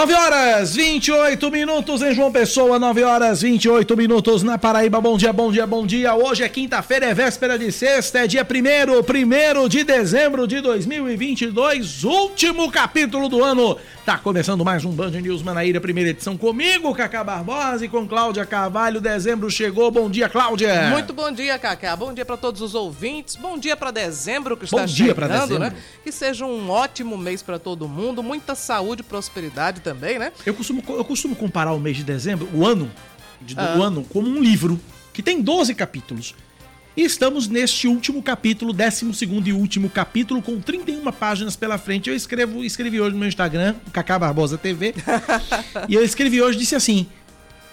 9 horas 28 minutos em João Pessoa, 9 horas 28 minutos na Paraíba. Bom dia, bom dia, bom dia. Hoje é quinta-feira, é véspera de sexta, é dia 1 primeiro de dezembro de 2022, último capítulo do ano. Tá começando mais um Band News Manaíra, primeira edição comigo, Cacá Barbosa e com Cláudia Carvalho. Dezembro chegou. Bom dia, Cláudia. Muito bom dia, Cacá. Bom dia para todos os ouvintes. Bom dia para dezembro que está bom dia chegando, dezembro. né? Que seja um ótimo mês para todo mundo, muita saúde e prosperidade também, né? Eu costumo, eu costumo comparar o mês de dezembro, o ano, de, ah. ano, como um livro que tem 12 capítulos. E estamos neste último capítulo, 12 e último capítulo, com 31 páginas pela frente. Eu escrevo, escrevi hoje no meu Instagram, Cacá Barbosa TV. e eu escrevi hoje, disse assim: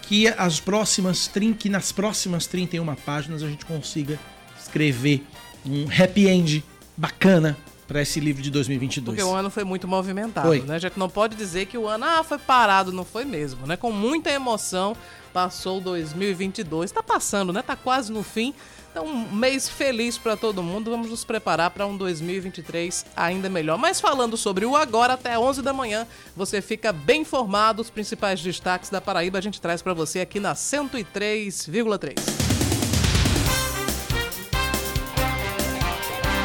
que as próximas que nas próximas 31 páginas a gente consiga escrever um happy end bacana para esse livro de 2022. Porque o ano foi muito movimentado, foi. né? A gente não pode dizer que o ano ah, foi parado, não foi mesmo, né? Com muita emoção passou 2022. Está passando, né? Tá quase no fim. Então, um mês feliz para todo mundo. Vamos nos preparar para um 2023 ainda melhor. Mas falando sobre o agora, até 11 da manhã, você fica bem informado. Os principais destaques da Paraíba a gente traz para você aqui na 103,3.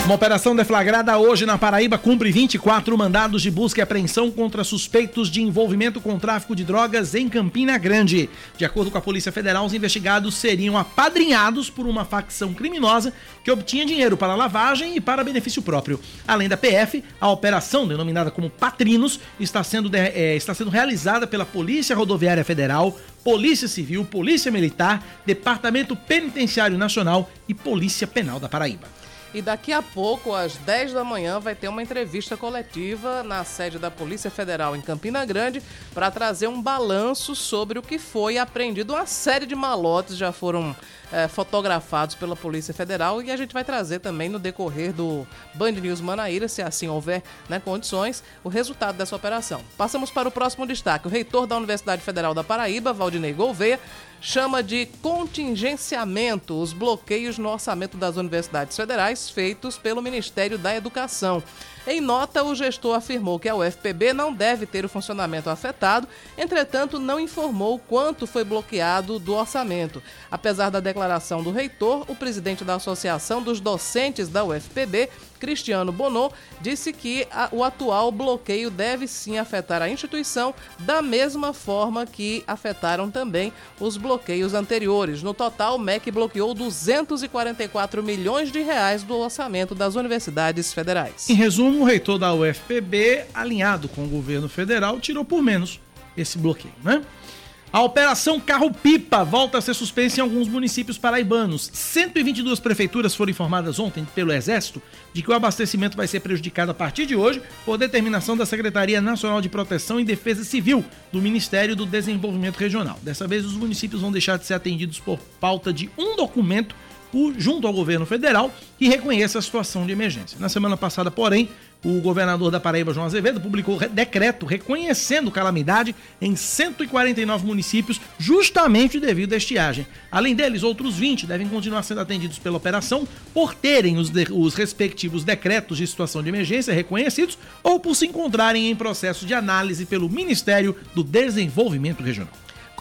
Uma operação deflagrada hoje na Paraíba cumpre 24 mandados de busca e apreensão contra suspeitos de envolvimento com tráfico de drogas em Campina Grande. De acordo com a Polícia Federal, os investigados seriam apadrinhados por uma facção criminosa que obtinha dinheiro para lavagem e para benefício próprio. Além da PF, a operação, denominada como Patrinos, está sendo, de, é, está sendo realizada pela Polícia Rodoviária Federal, Polícia Civil, Polícia Militar, Departamento Penitenciário Nacional e Polícia Penal da Paraíba. E daqui a pouco, às 10 da manhã, vai ter uma entrevista coletiva na sede da Polícia Federal em Campina Grande para trazer um balanço sobre o que foi apreendido. Uma série de malotes já foram é, fotografados pela Polícia Federal e a gente vai trazer também no decorrer do Band News Manaíra, se assim houver né, condições, o resultado dessa operação. Passamos para o próximo destaque. O reitor da Universidade Federal da Paraíba, Valdinei Gouveia, chama de contingenciamento os bloqueios no orçamento das universidades federais feitos pelo Ministério da Educação. Em nota, o gestor afirmou que a UFPB não deve ter o funcionamento afetado, entretanto, não informou quanto foi bloqueado do orçamento. Apesar da declaração do reitor, o presidente da Associação dos Docentes da UFPB, Cristiano Bonot, disse que a, o atual bloqueio deve sim afetar a instituição da mesma forma que afetaram também os bloqueios anteriores. No total, o MEC bloqueou 244 milhões de reais do orçamento das universidades federais. Em resumo, o reitor da UFPB, alinhado com o governo federal, tirou por menos esse bloqueio, né? A Operação Carro-Pipa volta a ser suspensa em alguns municípios paraibanos. 122 prefeituras foram informadas ontem pelo Exército de que o abastecimento vai ser prejudicado a partir de hoje por determinação da Secretaria Nacional de Proteção e Defesa Civil do Ministério do Desenvolvimento Regional. Dessa vez, os municípios vão deixar de ser atendidos por falta de um documento junto ao governo federal que reconheça a situação de emergência. Na semana passada, porém, o governador da Paraíba, João Azevedo, publicou decreto reconhecendo calamidade em 149 municípios, justamente devido à estiagem. Além deles, outros 20 devem continuar sendo atendidos pela operação por terem os, de, os respectivos decretos de situação de emergência reconhecidos ou por se encontrarem em processo de análise pelo Ministério do Desenvolvimento Regional.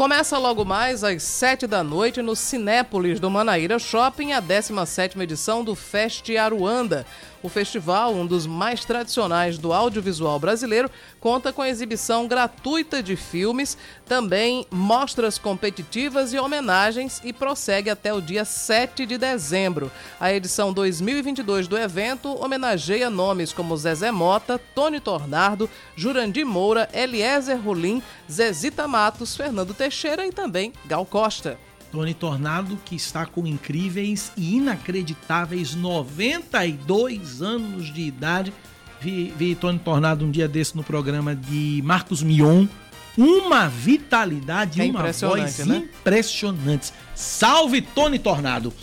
Começa logo mais às 7 da noite no Cinépolis do Manaíra Shopping a 17ª edição do Fest Aruanda. O festival, um dos mais tradicionais do audiovisual brasileiro, conta com exibição gratuita de filmes, também mostras competitivas e homenagens e prossegue até o dia 7 de dezembro. A edição 2022 do evento homenageia nomes como Zezé Mota, Tony Tornardo, Jurandir Moura, Eliezer Rolim, Zezita Matos, Fernando Teixeira e também Gal Costa. Tony Tornado, que está com incríveis e inacreditáveis 92 anos de idade. Vi, vi Tony Tornado um dia desse no programa de Marcos Mion. Uma vitalidade e é uma voz né? impressionantes. Salve Tony Tornado!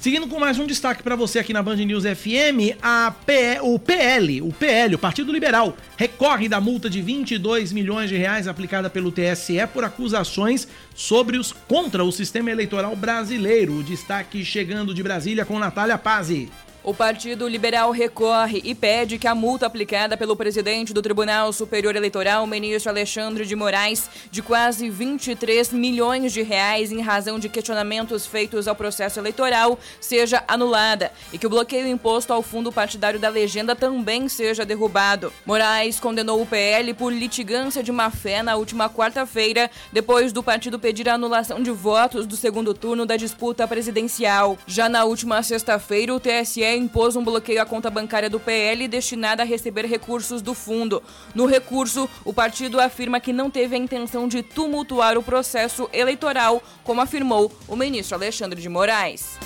Seguindo com mais um destaque para você aqui na Band News FM, a PE, o PL, o PL, o Partido Liberal, recorre da multa de 22 milhões de reais aplicada pelo TSE por acusações sobre os contra o sistema eleitoral brasileiro. O destaque chegando de Brasília com Natália Pazzi. O Partido Liberal recorre e pede que a multa aplicada pelo presidente do Tribunal Superior Eleitoral, ministro Alexandre de Moraes, de quase 23 milhões de reais em razão de questionamentos feitos ao processo eleitoral, seja anulada e que o bloqueio imposto ao fundo partidário da legenda também seja derrubado. Moraes condenou o PL por litigância de má-fé na última quarta-feira, depois do partido pedir a anulação de votos do segundo turno da disputa presidencial. Já na última sexta-feira, o TSE impôs um bloqueio à conta bancária do PL destinada a receber recursos do fundo. No recurso, o partido afirma que não teve a intenção de tumultuar o processo eleitoral, como afirmou o ministro Alexandre de Moraes.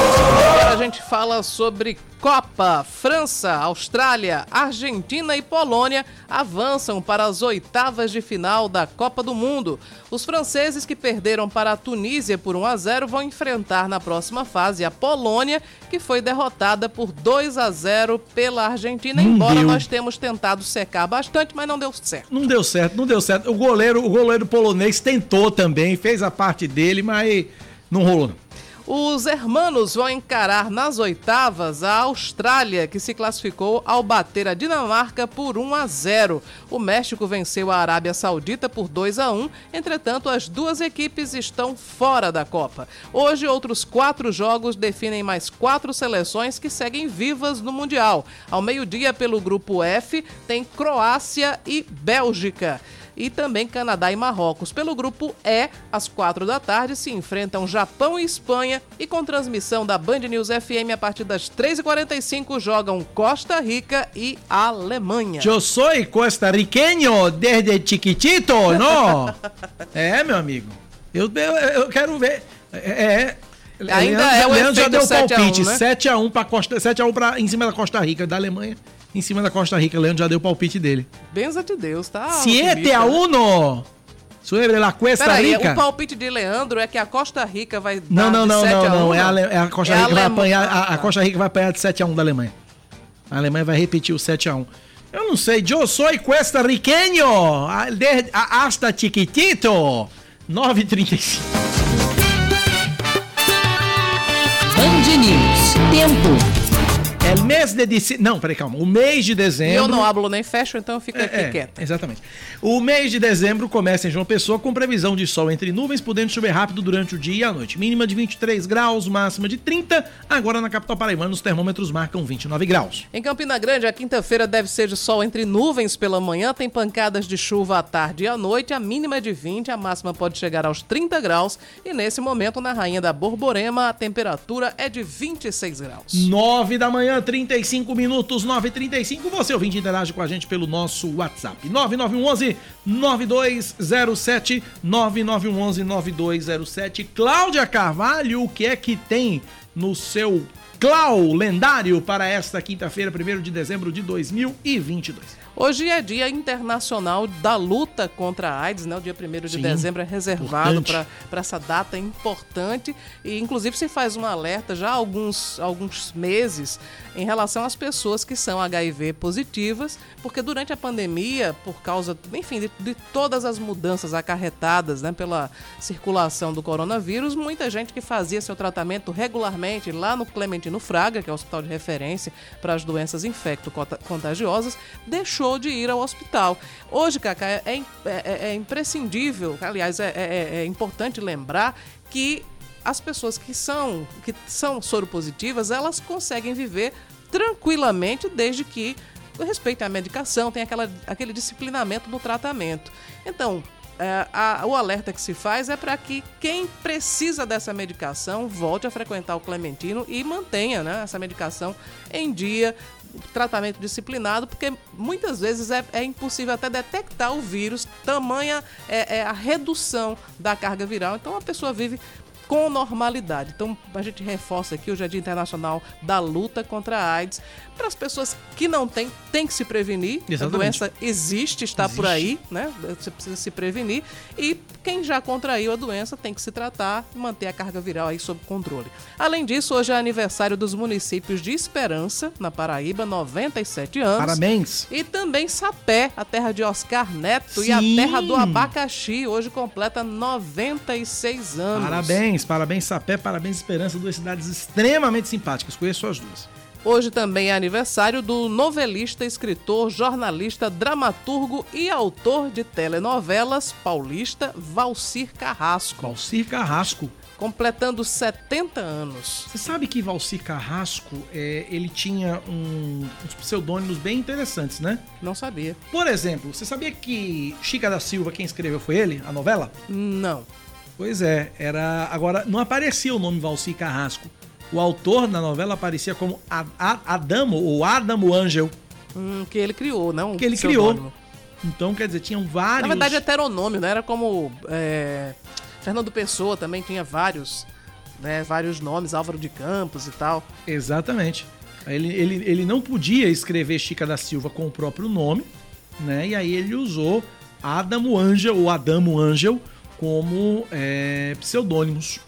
Agora a gente fala sobre Copa. França, Austrália, Argentina e Polônia avançam para as oitavas de final da Copa do Mundo. Os franceses que perderam para a Tunísia por 1 a 0 vão enfrentar na próxima fase a Polônia, que foi derrotada por 2 a 0 pela Argentina. Não embora deu. nós temos tentado secar bastante, mas não deu certo. Não deu certo, não deu certo. O goleiro, o goleiro polonês tentou também, fez a parte dele, mas não rolou não. Os hermanos vão encarar nas oitavas a Austrália, que se classificou ao bater a Dinamarca por 1 a 0. O México venceu a Arábia Saudita por 2 a 1. Entretanto, as duas equipes estão fora da Copa. Hoje, outros quatro jogos definem mais quatro seleções que seguem vivas no Mundial. Ao meio-dia, pelo grupo F, tem Croácia e Bélgica e também Canadá e Marrocos. Pelo grupo E, às quatro da tarde, se enfrentam Japão e Espanha e com transmissão da Band News FM a partir das 3h45 jogam Costa Rica e Alemanha. Eu sou costarriqueño desde chiquitito, não? é, meu amigo. Eu, eu, eu quero ver. É. é Ainda Leandro, é o Leandro já deu 7 a 1, palpite. né? 7x1 para Costa, 7x1 para em cima da Costa Rica, da Alemanha. Em cima da Costa Rica, Leandro já deu o palpite dele. Benza de Deus, tá? 7x1 sobre la Costa Peraí, Rica. o palpite de Leandro é que a Costa Rica vai dar Não, não, não, 7 não, a 1, não. É a, é a Costa É Rica vai apanhar. A, a. Costa Rica vai apanhar de 7x1 da Alemanha. A Alemanha vai repetir o 7x1. Eu não sei, eu sou costarriqueño a- de- a- hasta chiquitito. 9h35. Band News. Tempo. É mês de dezembro. Não, peraí, calma. O mês de dezembro. eu não hablo nem fecho, então eu fico aqui É, é, quieta. Exatamente. O mês de dezembro começa em João Pessoa com previsão de sol entre nuvens, podendo chover rápido durante o dia e a noite. Mínima de 23 graus, máxima de 30. Agora na capital paraibana os termômetros marcam 29 graus. Em Campina Grande, a quinta-feira deve ser de sol entre nuvens pela manhã, tem pancadas de chuva à tarde e à noite, a mínima é de 20, a máxima pode chegar aos 30 graus e nesse momento na Rainha da Borborema a temperatura é de 26 graus. 9 da manhã, 35 minutos, 9h35. Você ouvinte interage com a gente pelo nosso WhatsApp. 9911 9207 9911 9207. Cláudia Carvalho, o que é que tem no seu Clau lendário para esta quinta-feira, 1 de dezembro de 2022? Hoje é Dia Internacional da Luta contra a AIDS, né? O dia 1 de Sim, dezembro é reservado para essa data importante. E, inclusive, se faz um alerta já há alguns, alguns meses em relação às pessoas que são HIV positivas, porque durante a pandemia, por causa, enfim, de, de todas as mudanças acarretadas né, pela circulação do coronavírus, muita gente que fazia seu tratamento regularmente lá no Clementino Fraga, que é o hospital de referência para as doenças infecto-contagiosas, deixou de ir ao hospital. Hoje, Cacá, é, é- é- é imprescindível, aliás, é, é- é importante lembrar que as pessoas que são, que são soropositivas, elas conseguem viver tranquilamente desde que respeitem a medicação, tem aquela, aquele disciplinamento no tratamento. Então, é, a- o alerta que se faz é para que quem precisa dessa medicação volte a frequentar o Clementino e mantenha né, essa medicação em dia, tratamento disciplinado, porque muitas vezes é, é impossível até detectar o vírus, tamanha é, é a redução da carga viral. Então a pessoa vive com normalidade. Então, a gente reforça aqui hoje é Dia Internacional da Luta contra a AIDS. Para as pessoas que não têm, tem que se prevenir. Exatamente. A doença existe, está por Existe. aí, né? Você precisa se prevenir. E quem já contraiu a doença tem que se tratar e manter a carga viral aí sob controle. Além disso, hoje é aniversário dos municípios de Esperança, na Paraíba, 97 anos. Parabéns. E também Sapé, a terra de Oscar Neto e a Sim. terra do abacaxi, hoje completa 96 anos. Parabéns. Parabéns, parabéns Sapé, parabéns Esperança, duas cidades extremamente simpáticas. Conheço as duas. Hoje também é aniversário do novelista, escritor, jornalista, dramaturgo e autor de telenovelas paulista Valcir Carrasco. Valcir Carrasco. Completando 70 anos. Você sabe que Valcir Carrasco, é, ele tinha um, uns pseudônimos bem interessantes, né? Não sabia. Por exemplo, você sabia que Chica da Silva, quem escreveu foi ele, a novela? Não. Pois é, era. Agora, não aparecia o nome Valcir Carrasco. O autor da novela aparecia como Adamo ou Adamo Angel. Hum, que ele criou, não? Que ele criou. Então, quer dizer, tinham vários. Na verdade, é heteronômio, né? Era como. É... Fernando Pessoa também tinha vários, né? Vários nomes, Álvaro de Campos e tal. Exatamente. Ele, ele, ele não podia escrever Chica da Silva com o próprio nome, né? E aí ele usou Adamo Angel ou Adamo Angel como é, pseudônimos.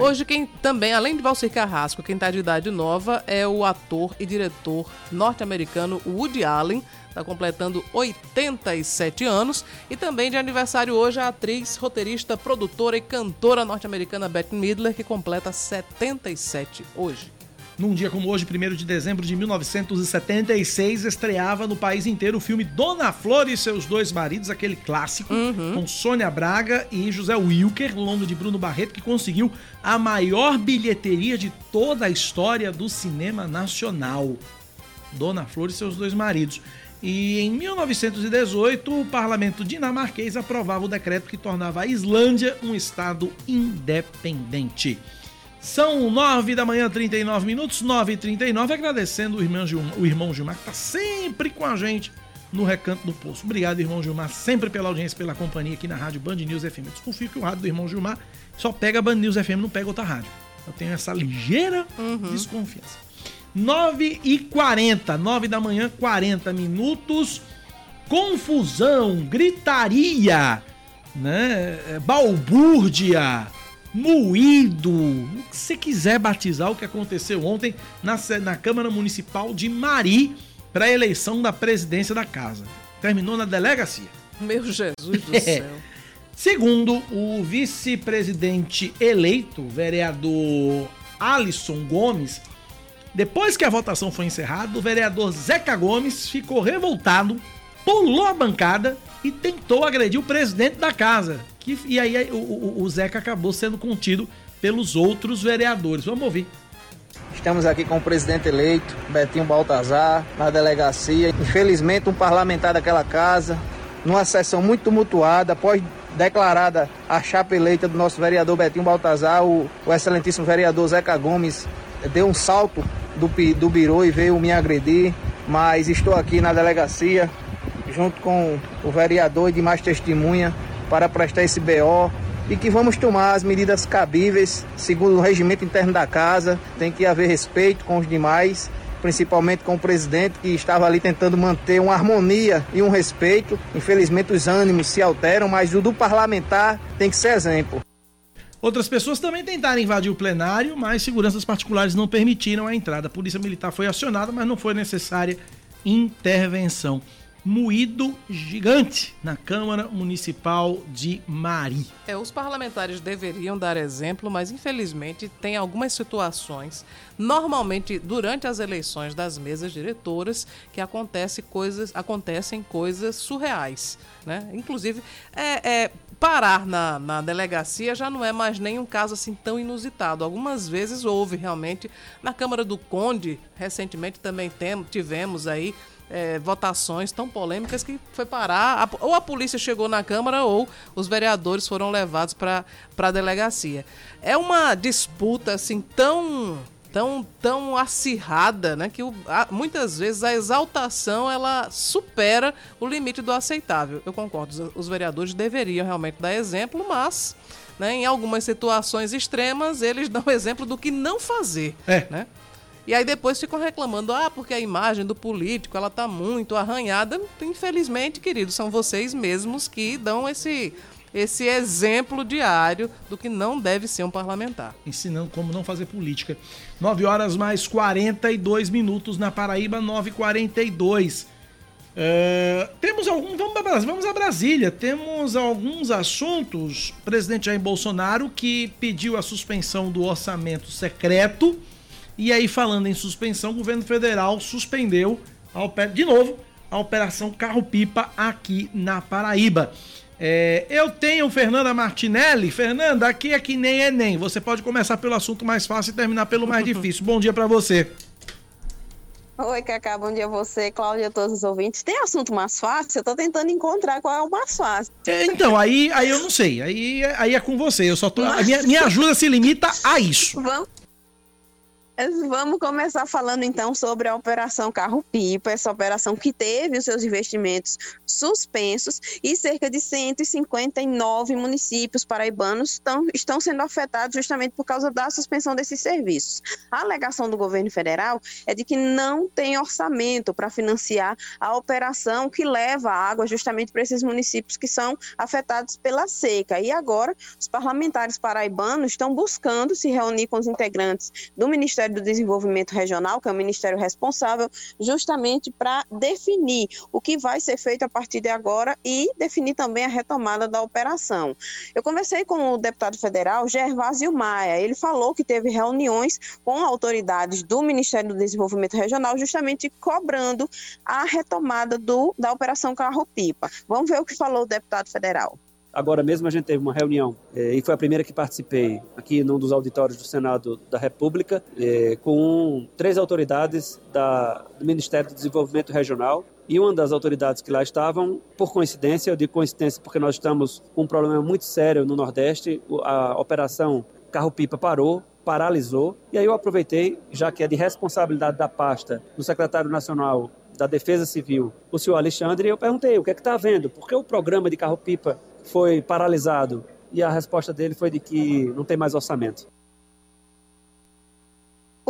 Hoje, quem também, além de Valcir Carrasco, quem está de idade nova é o ator e diretor norte-americano Woody Allen, está completando 87 anos. E também de aniversário hoje a atriz, roteirista, produtora e cantora norte-americana Bette Midler, que completa 77 hoje. Num dia como hoje, 1 de dezembro de 1976, estreava no país inteiro o filme Dona Flor e seus dois maridos, aquele clássico, uhum. com Sônia Braga e José Wilker, longo de Bruno Barreto, que conseguiu a maior bilheteria de toda a história do cinema nacional. Dona Flor e seus dois maridos. E em 1918, o parlamento dinamarquês aprovava o decreto que tornava a Islândia um estado independente. São 9 da manhã, 39 minutos, 9 e 39 agradecendo o irmão, Gilmar, o irmão Gilmar, que está sempre com a gente no Recanto do Poço. Obrigado, irmão Gilmar, sempre pela audiência, pela companhia aqui na Rádio Band News FM. Eu desconfio que o rádio do irmão Gilmar só pega Band News FM, não pega outra rádio. Eu tenho essa ligeira uhum. desconfiança. 9 e 40, 9 da manhã, 40 minutos. Confusão, gritaria, né? balbúrdia moído, o que você quiser batizar o que aconteceu ontem na, na Câmara Municipal de Mari para a eleição da presidência da casa. Terminou na delegacia. Meu Jesus do é. céu. Segundo o vice-presidente eleito, vereador Alisson Gomes, depois que a votação foi encerrada, o vereador Zeca Gomes ficou revoltado, pulou a bancada e tentou agredir o presidente da casa, e aí o, o, o Zeca acabou sendo contido pelos outros vereadores. Vamos ouvir. Estamos aqui com o presidente eleito, Betinho Baltazar, na delegacia. Infelizmente, um parlamentar daquela casa, numa sessão muito tumultuada, após declarada a chapa eleita do nosso vereador Betinho Baltazar, o, o excelentíssimo vereador Zeca Gomes deu um salto do, do birô e veio me agredir, mas estou aqui na delegacia, junto com o vereador e demais testemunha, para prestar esse BO e que vamos tomar as medidas cabíveis segundo o regimento interno da casa. Tem que haver respeito com os demais, principalmente com o presidente que estava ali tentando manter uma harmonia e um respeito. Infelizmente os ânimos se alteram, mas o do parlamentar tem que ser exemplo. Outras pessoas também tentaram invadir o plenário, mas seguranças particulares não permitiram a entrada. A polícia militar foi acionada, mas não foi necessária intervenção moído gigante na Câmara Municipal de Mari. É, os parlamentares deveriam dar exemplo, mas infelizmente tem algumas situações, normalmente durante as eleições das mesas diretoras, que acontece coisas, acontecem coisas surreais. Né? Inclusive, é, é parar na, na delegacia já não é mais nem um caso assim tão inusitado. Algumas vezes houve realmente. Na Câmara do Conde, recentemente também tem, tivemos aí é, votações tão polêmicas que foi parar. A, ou a polícia chegou na Câmara ou os vereadores foram levados para a delegacia. É uma disputa assim tão tão tão acirrada, né, que o, a, muitas vezes a exaltação ela supera o limite do aceitável. Eu concordo, os, os vereadores deveriam realmente dar exemplo, mas né, em algumas situações extremas eles dão exemplo do que não fazer, é. né? E aí depois ficam reclamando, ah, porque a imagem do político ela tá muito arranhada. Infelizmente, queridos, são vocês mesmos que dão esse esse exemplo diário do que não deve ser um parlamentar. Ensinando como não fazer política. 9 horas mais 42 minutos na Paraíba, 9h42. Uh, temos algum. Vamos, vamos a Brasília. Temos alguns assuntos. O presidente Jair Bolsonaro que pediu a suspensão do orçamento secreto. E aí, falando em suspensão, o governo federal suspendeu a, de novo a Operação Carro-Pipa aqui na Paraíba. É, eu tenho Fernanda Martinelli. Fernanda, aqui é que nem Enem. Você pode começar pelo assunto mais fácil e terminar pelo mais difícil. Bom dia para você. Oi, Cacá, bom dia a você, Cláudia, a todos os ouvintes. Tem assunto mais fácil? Eu tô tentando encontrar qual é o mais fácil. É, então, aí, aí eu não sei. Aí, aí é com você. Eu só tô. Mas... Minha, minha ajuda se limita a isso. Vamos, Vamos começar falando então sobre a Operação Carro Pipa, essa operação que teve os seus investimentos suspensos e cerca de 159 municípios paraibanos estão, estão sendo afetados justamente por causa da suspensão desses serviços. A alegação do governo federal é de que não tem orçamento para financiar a operação que leva água justamente para esses municípios que são afetados pela seca. E agora, os parlamentares paraibanos estão buscando se reunir com os integrantes do Ministério Ministério do Desenvolvimento Regional, que é o ministério responsável, justamente para definir o que vai ser feito a partir de agora e definir também a retomada da operação. Eu conversei com o deputado federal Gervásio Maia. Ele falou que teve reuniões com autoridades do Ministério do Desenvolvimento Regional, justamente cobrando a retomada do, da Operação Carro-Pipa. Vamos ver o que falou o deputado federal. Agora mesmo a gente teve uma reunião, eh, e foi a primeira que participei, aqui num dos auditórios do Senado da República, eh, com três autoridades da, do Ministério do Desenvolvimento Regional. E uma das autoridades que lá estavam, por coincidência, eu digo coincidência porque nós estamos com um problema muito sério no Nordeste, a operação Carro-Pipa parou, paralisou. E aí eu aproveitei, já que é de responsabilidade da pasta do secretário nacional da Defesa Civil, o senhor Alexandre, e eu perguntei o que é que está havendo, por que o programa de carro-pipa foi paralisado? E a resposta dele foi de que não tem mais orçamento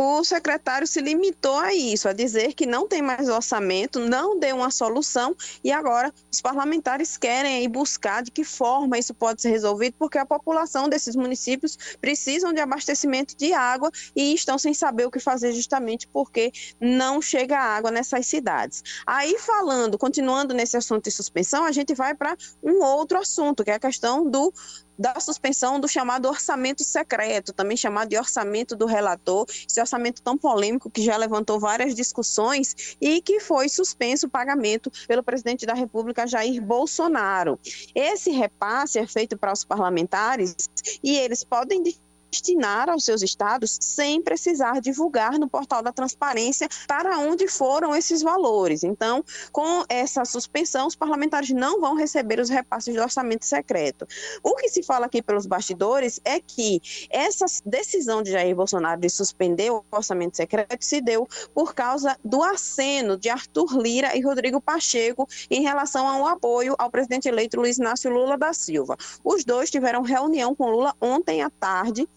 o secretário se limitou a isso, a dizer que não tem mais orçamento, não deu uma solução e agora os parlamentares querem buscar de que forma isso pode ser resolvido, porque a população desses municípios precisam de abastecimento de água e estão sem saber o que fazer justamente porque não chega água nessas cidades. Aí falando, continuando nesse assunto de suspensão, a gente vai para um outro assunto, que é a questão do da suspensão do chamado orçamento secreto, também chamado de orçamento do relator, esse orçamento tão polêmico que já levantou várias discussões e que foi suspenso o pagamento pelo presidente da República, Jair Bolsonaro. Esse repasse é feito para os parlamentares e eles podem destinar aos seus estados sem precisar divulgar no portal da transparência para onde foram esses valores. Então, com essa suspensão, os parlamentares não vão receber os repasses do orçamento secreto. O que se fala aqui pelos bastidores é que essa decisão de Jair Bolsonaro de suspender o orçamento secreto se deu por causa do aceno de Arthur Lira e Rodrigo Pacheco em relação ao apoio ao presidente eleito Luiz Inácio Lula da Silva. Os dois tiveram reunião com Lula ontem à tarde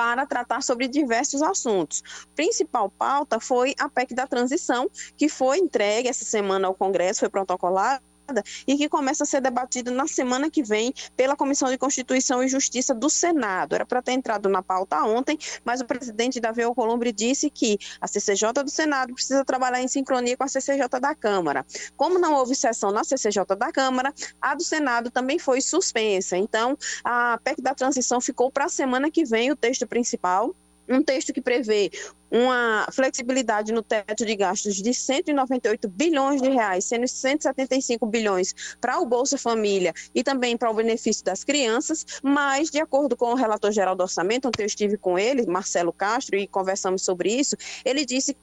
para tratar sobre diversos assuntos. Principal pauta foi a PEC da transição, que foi entregue essa semana ao Congresso, foi protocolado e que começa a ser debatido na semana que vem pela Comissão de Constituição e Justiça do Senado. Era para ter entrado na pauta ontem, mas o presidente Davi Alcolumbre disse que a CCJ do Senado precisa trabalhar em sincronia com a CCJ da Câmara. Como não houve sessão na CCJ da Câmara, a do Senado também foi suspensa. Então, a PEC da transição ficou para a semana que vem o texto principal um texto que prevê uma flexibilidade no teto de gastos de 198 bilhões de reais, sendo 175 bilhões para o Bolsa Família e também para o benefício das crianças, mas de acordo com o relator geral do orçamento, ontem eu estive com ele, Marcelo Castro, e conversamos sobre isso, ele disse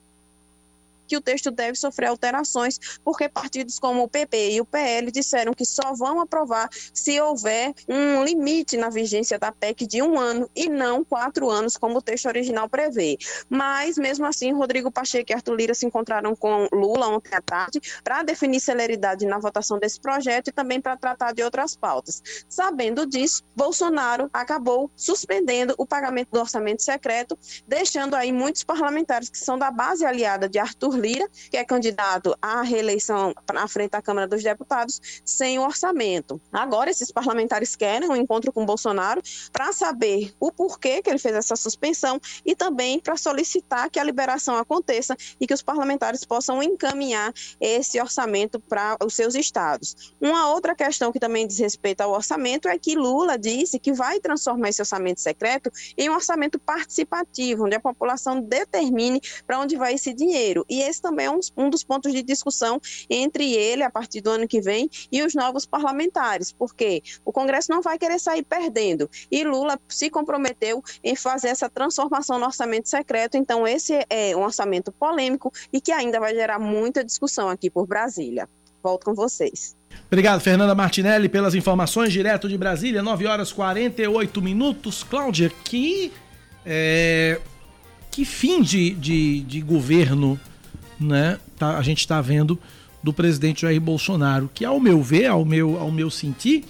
que o texto deve sofrer alterações, porque partidos como o PP e o PL disseram que só vão aprovar se houver um limite na vigência da PEC de um ano e não quatro anos, como o texto original prevê. Mas, mesmo assim, Rodrigo Pacheco e Arthur Lira se encontraram com Lula ontem à tarde para definir celeridade na votação desse projeto e também para tratar de outras pautas. Sabendo disso, Bolsonaro acabou suspendendo o pagamento do orçamento secreto, deixando aí muitos parlamentares que são da base aliada de Arthur Lira, que é candidato à reeleição na frente da Câmara dos Deputados, sem o orçamento. Agora, esses parlamentares querem um encontro com Bolsonaro para saber o porquê que ele fez essa suspensão e também para solicitar que a liberação aconteça e que os parlamentares possam encaminhar esse orçamento para os seus estados. Uma outra questão que também diz respeito ao orçamento é que Lula disse que vai transformar esse orçamento secreto em um orçamento participativo, onde a população determine para onde vai esse dinheiro. E esse também é um, um dos pontos de discussão entre ele, a partir do ano que vem, e os novos parlamentares, porque o Congresso não vai querer sair perdendo. E Lula se comprometeu em fazer essa transformação no orçamento secreto. Então, esse é um orçamento polêmico e que ainda vai gerar muita discussão aqui por Brasília. Volto com vocês. Obrigado, Fernanda Martinelli, pelas informações direto de Brasília, 9 horas 48 minutos. Cláudia, que, é, que fim de, de, de governo né, tá, a gente está vendo do presidente Jair Bolsonaro, que ao meu ver, ao meu, ao meu sentir,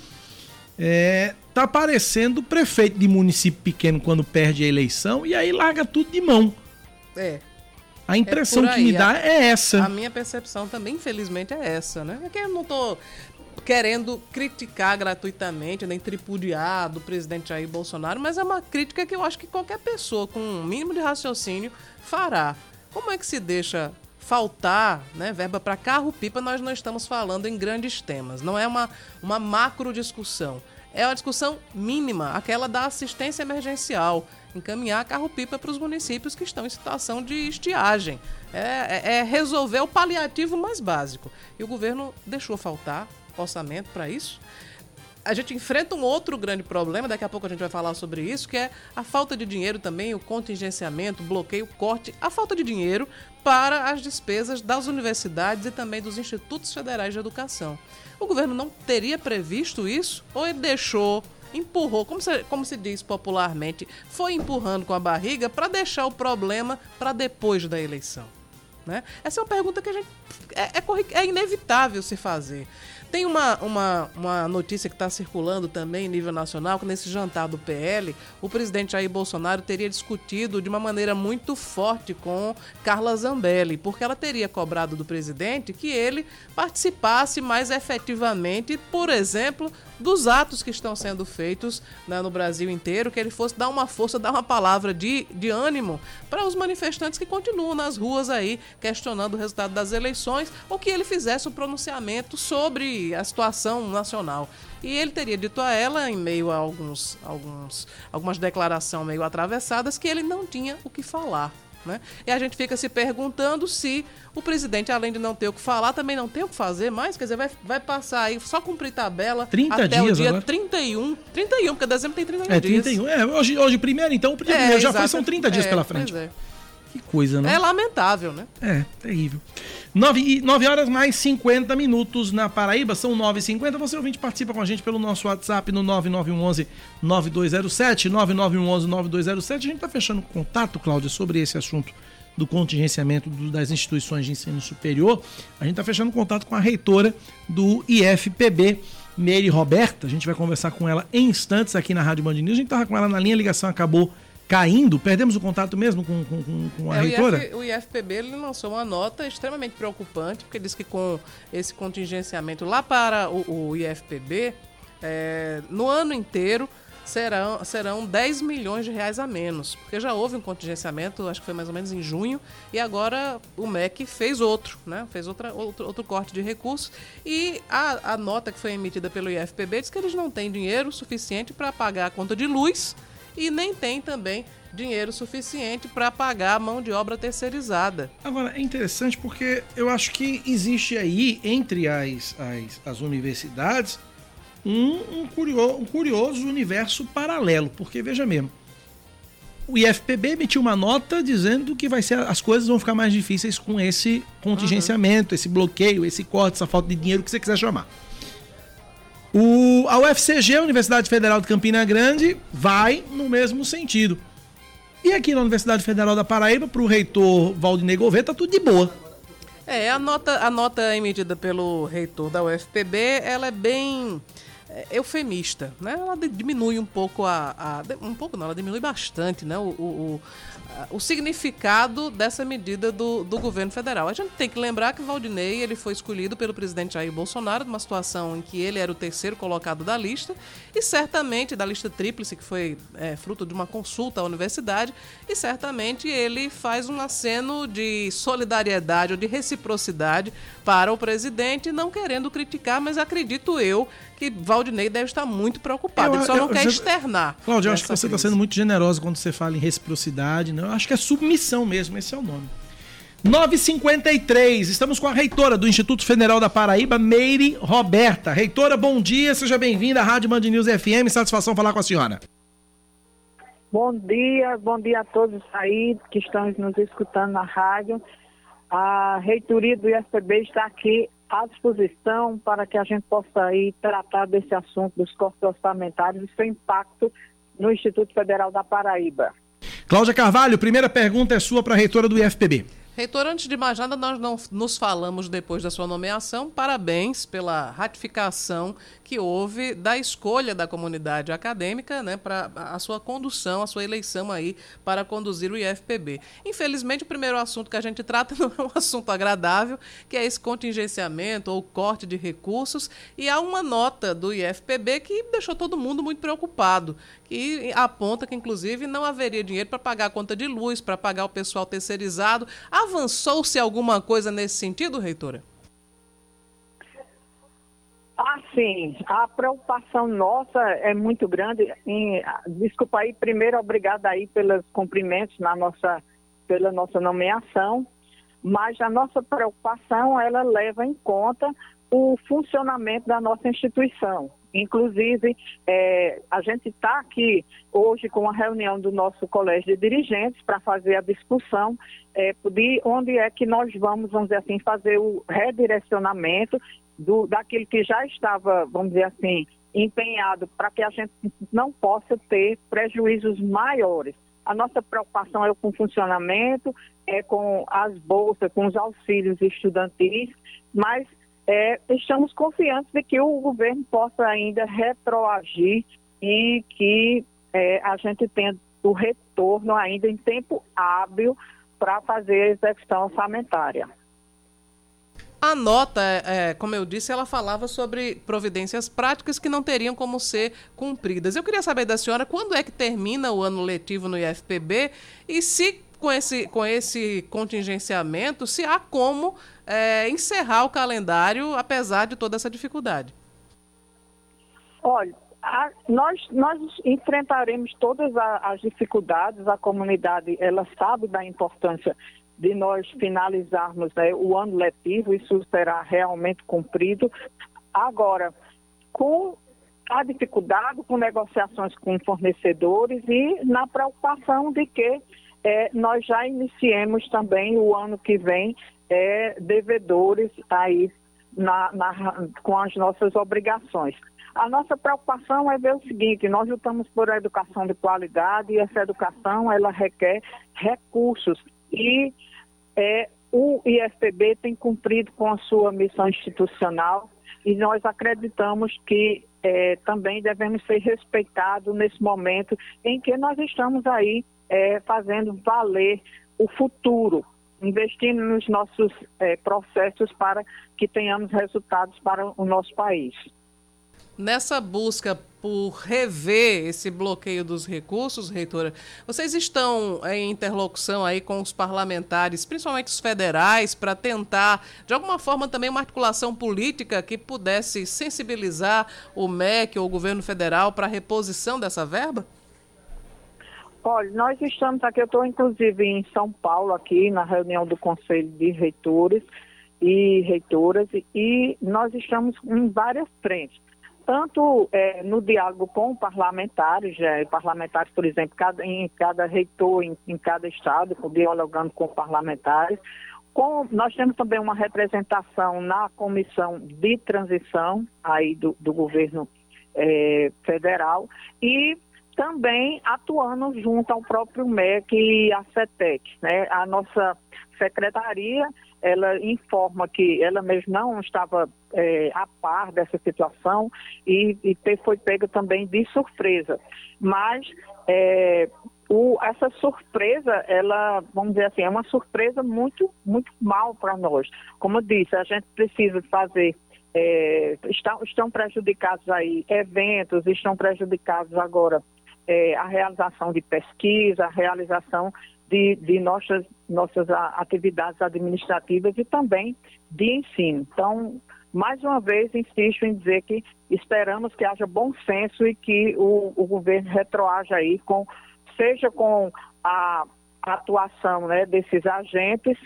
é, tá parecendo prefeito de município pequeno quando perde a eleição e aí larga tudo de mão. É. A impressão é que me dá é essa. A minha percepção também, infelizmente, é essa, né? É que eu não tô querendo criticar gratuitamente, nem tripudiar do presidente Jair Bolsonaro, mas é uma crítica que eu acho que qualquer pessoa com um mínimo de raciocínio fará. Como é que se deixa faltar né, verba para carro-pipa? Nós não estamos falando em grandes temas, não é uma, uma macro discussão. É uma discussão mínima, aquela da assistência emergencial encaminhar carro-pipa para os municípios que estão em situação de estiagem. É, é, é, resolver o paliativo mais básico. E o governo deixou faltar orçamento para isso. A gente enfrenta um outro grande problema, daqui a pouco a gente vai falar sobre isso, que é a falta de dinheiro também, o contingenciamento, bloqueio, corte, a falta de dinheiro para as despesas das universidades e também dos institutos federais de educação. O governo não teria previsto isso ou ele deixou empurrou, como se, como se diz popularmente, foi empurrando com a barriga para deixar o problema para depois da eleição. Né? Essa é uma pergunta que a gente é, é, é inevitável se fazer. Tem uma, uma, uma notícia que está circulando também em nível nacional, que nesse jantar do PL, o presidente Jair Bolsonaro teria discutido de uma maneira muito forte com Carla Zambelli, porque ela teria cobrado do presidente que ele participasse mais efetivamente, por exemplo, dos atos que estão sendo feitos né, no Brasil inteiro, que ele fosse dar uma força, dar uma palavra de, de ânimo para os manifestantes que continuam nas ruas aí questionando o resultado das eleições, ou que ele fizesse um pronunciamento sobre a situação nacional. E ele teria dito a ela, em meio a alguns, alguns, algumas declarações meio atravessadas, que ele não tinha o que falar. Né? E a gente fica se perguntando se o presidente, além de não ter o que falar, também não tem o que fazer mais. Quer dizer, vai, vai passar aí só cumprir tabela 30 até dias o dia agora. 31. 31, porque dezembro tem 31 É, dias. 31. É, hoje, hoje primeiro, então, o primeiro É, já foi, exato. são 30 dias É, pela frente. pois é. Que coisa, né? É lamentável, né? É, terrível. 9, e 9 horas mais 50 minutos na Paraíba, são 9h50. Você ouvinte participa com a gente pelo nosso WhatsApp no 9911 9207, 9911 9207. A gente tá fechando contato, Cláudia, sobre esse assunto do contingenciamento das instituições de ensino superior. A gente tá fechando contato com a reitora do IFPB, Meire Roberta. A gente vai conversar com ela em instantes aqui na Rádio Band News. A gente tava com ela na linha, a ligação acabou caindo. Perdemos o contato mesmo com, com, com- a É, o, reitora? IF, o IFPB ele lançou uma nota extremamente preocupante, porque diz que com esse contingenciamento lá para o, o IFPB, é, no ano inteiro serão, serão 10 milhões de reais a menos. Porque já houve um contingenciamento, acho que foi mais ou menos em junho, e agora o MEC fez outro, né? Fez outra, outro, outro corte de recursos. E a, a nota que foi emitida pelo IFPB diz que eles não têm dinheiro suficiente para pagar a conta de luz e nem tem também dinheiro suficiente para pagar a mão de obra terceirizada. Agora, é interessante porque eu acho que existe aí, entre as, as, as universidades, um, um, curio- um curioso universo paralelo. Porque, veja mesmo, o IFPB emitiu uma nota dizendo que vai ser, as coisas vão ficar mais difíceis com esse contingenciamento, esse bloqueio, esse corte, essa falta de dinheiro, o que você quiser chamar. O, a UFCG, a Universidade Federal de Campina Grande, vai no mesmo sentido. E aqui na Universidade Federal da Paraíba, para o reitor Valdinei Gouveia, tá tudo de boa. É, a nota, a nota emitida pelo reitor da UFPB, ela é bem é, eufemista, né? Ela diminui um pouco a, a, um pouco não, ela diminui bastante, né? O, o, o significado dessa medida do, do governo federal. A gente tem que lembrar que Valdinei ele foi escolhido pelo presidente Jair Bolsonaro numa situação em que ele era o terceiro colocado da lista e certamente da lista tríplice que foi é, fruto de uma consulta à universidade e certamente ele faz um aceno de solidariedade ou de reciprocidade para o presidente, não querendo criticar, mas acredito eu que Valdinei deve estar muito preocupado. Eu, ele só eu, não quer externar. Cláudio, eu acho que você está sendo muito generosa quando você fala em reciprocidade. Né? Eu acho que é submissão mesmo, esse é o nome. 953, estamos com a reitora do Instituto Federal da Paraíba, Meire Roberta. Reitora, bom dia, seja bem-vinda à Rádio Band News FM, satisfação falar com a senhora. Bom dia, bom dia a todos aí que estão nos escutando na rádio. A reitoria do IFPB está aqui à disposição para que a gente possa aí tratar desse assunto dos corpos orçamentários e seu impacto no Instituto Federal da Paraíba. Cláudia Carvalho, primeira pergunta é sua para a reitora do IFPB. Reitor, antes de mais nada, nós não nos falamos depois da sua nomeação. Parabéns pela ratificação que houve da escolha da comunidade acadêmica, né, para a sua condução, a sua eleição aí para conduzir o IFPB. Infelizmente, o primeiro assunto que a gente trata não é um assunto agradável, que é esse contingenciamento ou corte de recursos, e há uma nota do IFPB que deixou todo mundo muito preocupado, que aponta que inclusive não haveria dinheiro para pagar a conta de luz, para pagar o pessoal terceirizado. Avançou-se alguma coisa nesse sentido, reitora? Ah, sim. A preocupação nossa é muito grande. Em, desculpa aí, primeiro, obrigada aí pelos cumprimentos na nossa, pela nossa nomeação, mas a nossa preocupação, ela leva em conta o funcionamento da nossa instituição. Inclusive, é, a gente está aqui hoje com a reunião do nosso colégio de dirigentes para fazer a discussão é, de onde é que nós vamos, vamos dizer assim, fazer o redirecionamento do, daquilo que já estava, vamos dizer assim, empenhado para que a gente não possa ter prejuízos maiores. A nossa preocupação é com o funcionamento, é com as bolsas, com os auxílios estudantis, mas é, estamos confiantes de que o governo possa ainda retroagir e que é, a gente tenha o retorno ainda em tempo hábil para fazer a execução orçamentária. A nota, é, como eu disse, ela falava sobre providências práticas que não teriam como ser cumpridas. Eu queria saber da senhora quando é que termina o ano letivo no IFPB e se com esse, com esse contingenciamento, se há como é, encerrar o calendário apesar de toda essa dificuldade. Olha, a, nós, nós enfrentaremos todas a, as dificuldades, a comunidade ela sabe da importância de nós finalizarmos né, o ano letivo, isso será realmente cumprido. Agora, com a dificuldade, com negociações com fornecedores e na preocupação de que é, nós já iniciemos também o ano que vem é, devedores aí na, na, com as nossas obrigações. A nossa preocupação é ver o seguinte, nós lutamos por educação de qualidade e essa educação ela requer recursos e é, o IFPB tem cumprido com a sua missão institucional e nós acreditamos que é, também devemos ser respeitados nesse momento em que nós estamos aí é, fazendo valer o futuro, investindo nos nossos é, processos para que tenhamos resultados para o nosso país. Nessa busca por rever esse bloqueio dos recursos, reitora, vocês estão em interlocução aí com os parlamentares, principalmente os federais, para tentar, de alguma forma, também uma articulação política que pudesse sensibilizar o MEC ou o governo federal para a reposição dessa verba? Olha, nós estamos aqui, eu estou inclusive em São Paulo, aqui na reunião do Conselho de Reitores e Reitoras, e nós estamos em várias frentes tanto é, no diálogo com parlamentares, é, parlamentares, por exemplo, cada, em cada reitor, em, em cada estado, dialogando com parlamentares. Com, nós temos também uma representação na comissão de transição aí do, do governo é, federal e também atuando junto ao próprio MEC e a CETEC. Né? A nossa secretaria ela informa que ela mesma não estava é, a par dessa situação e, e foi pega também de surpresa. Mas é, o, essa surpresa, ela, vamos dizer assim, é uma surpresa muito, muito mal para nós. Como eu disse, a gente precisa fazer é, estão, estão prejudicados aí eventos, estão prejudicados agora é, a realização de pesquisa, a realização de, de nossas, nossas atividades administrativas e também de ensino. Então, mais uma vez, insisto em dizer que esperamos que haja bom senso e que o, o governo retroaja aí, com, seja com a atuação né, desses agentes,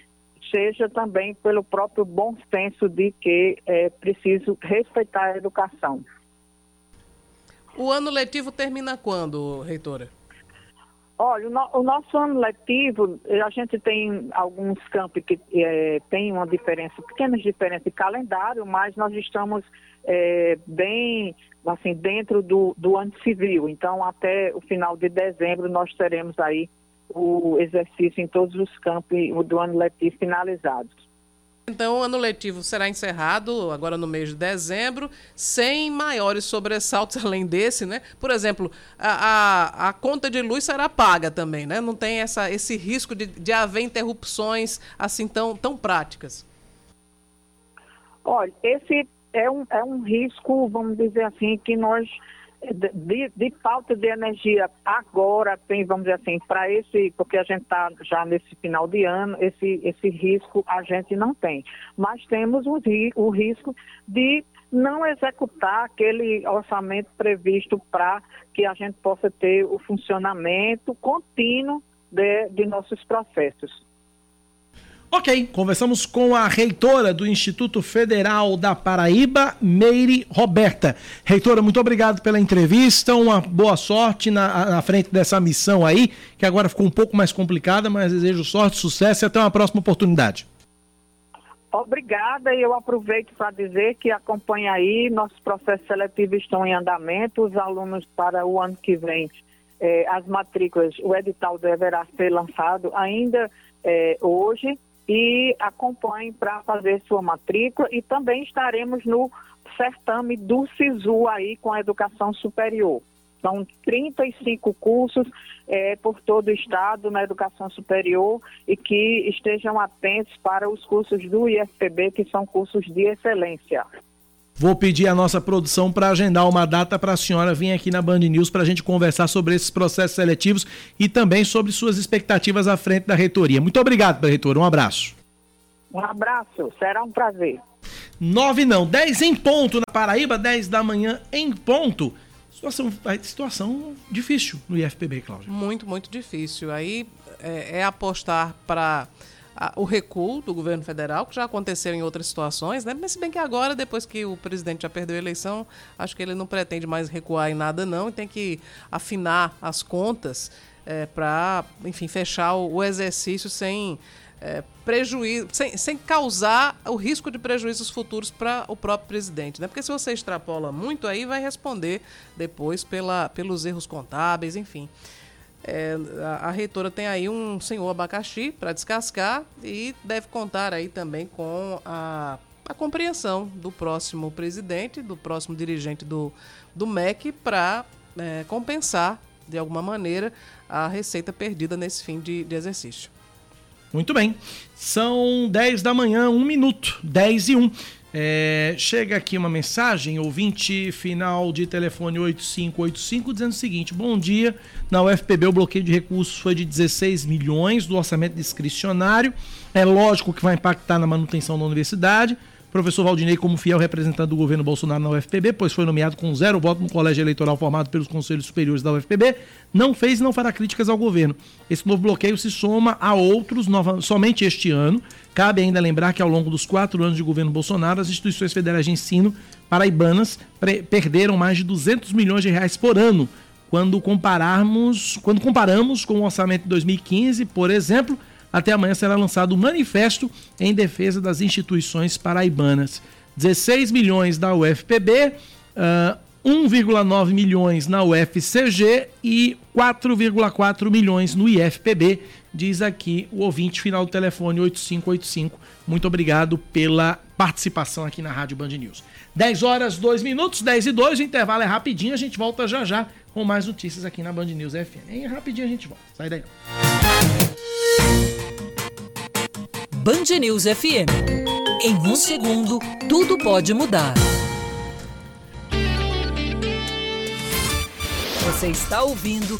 seja também pelo próprio bom senso de que é preciso respeitar a educação. O ano letivo termina quando, reitora? Olha, o, no, o, nosso ano letivo, a gente tem alguns campos que é, tem uma diferença, pequenas diferenças de calendário, mas nós estamos é, bem assim dentro do, do ano civil. Então, até o final de dezembro, nós teremos aí o exercício em todos os campos do ano letivo finalizados. Então, o ano letivo será encerrado agora no mês de dezembro, sem maiores sobressaltos além desse, né? Por exemplo, a, a, a conta de luz será paga também, né? Não tem essa, esse risco de, de haver interrupções assim tão, tão práticas. Olha, esse é um, é um risco, vamos dizer assim, que nós de, de, falta de energia agora tem, vamos dizer assim, para esse, porque a gente está já nesse final de ano, esse, esse risco a gente não tem. Mas temos o, o risco de não executar aquele orçamento previsto para que a gente possa ter o funcionamento contínuo de, de nossos processos. Ok, conversamos com a reitora do Instituto Federal da Paraíba, Meire Roberta. Reitora, muito obrigado pela entrevista, uma boa sorte na, na, frente dessa missão aí, que agora ficou um pouco mais complicada, mas desejo sorte, sucesso e até uma próxima oportunidade. Obrigada, e eu aproveito para dizer que acompanha aí, nossos processos seletivos estão em andamento, os alunos para o ano que vem, eh, as matrículas, o edital deverá ser lançado ainda eh, hoje, e acompanhe para fazer sua matrícula e também estaremos no certame do SISU aí com a educação superior. São 35 cursos é, por todo o estado na educação superior e que estejam atentos para os cursos do IFPB, que são cursos de excelência. Vou pedir a nossa produção para agendar uma data para a senhora vir aqui na Band News para a gente conversar sobre esses processos seletivos e também sobre suas expectativas à frente da reitoria. Muito obrigado, reitor. Um abraço. Um abraço, será um prazer. Nove não, dez em ponto na Paraíba, dez da manhã em ponto. Situação, situação difícil no IFPB, Cláudio. Muito, muito difícil. Aí é, é apostar para o recuo do governo federal, que já aconteceu em outras situações, né? Mas se bem que agora, depois que o presidente já perdeu a eleição, acho que ele não pretende mais recuar em nada, não, e tem que afinar as contas é, para, enfim, fechar o, o exercício sem é, prejuízo, sem, sem causar o risco de prejuízos futuros para o próprio presidente, né? Porque se você extrapola muito, aí vai responder depois pela, pelos erros contábeis, enfim. É, a, a, reitora tem aí um senhor abacaxi para descascar e deve contar aí também com a, a compreensão do próximo presidente, do próximo dirigente do, do MEC para é, compensar de alguma maneira a receita perdida nesse fim de, de exercício. Muito bem. São 10 da manhã, 1 minuto, 10 e 1. É, chega aqui uma mensagem, ouvinte final de telefone 8585, dizendo o seguinte: Bom dia. Na UFPB, o bloqueio de recursos foi de 16 milhões do orçamento discricionário. É lógico que vai impactar na manutenção da universidade. Professor Valdinei, como fiel representante do governo Bolsonaro na UFPB, pois foi nomeado com zero voto no colégio eleitoral formado pelos conselhos superiores da UFPB, não fez e não fará críticas ao governo. Esse novo bloqueio se soma a outros nova, somente este ano. Cabe ainda lembrar que ao longo dos quatro anos de governo Bolsonaro, as instituições federais de ensino paraibanas perderam mais de 200 milhões de reais por ano. Quando compararmos, quando comparamos com o orçamento de 2015, por exemplo, até amanhã será lançado um manifesto em defesa das instituições paraibanas. 16 milhões da UFPB, uh, 1,9 milhões na UFCG e 4,4 milhões no IFPB, diz aqui o ouvinte final do telefone 8585. Muito obrigado pela participação aqui na Rádio Band News. 10 horas, 2 minutos, 10 e 2, o intervalo é rapidinho, a gente volta já já com mais notícias aqui na Band News FM. Rapidinho a gente volta. Sai daí. Band News FM. Em um segundo, tudo pode mudar. Você está ouvindo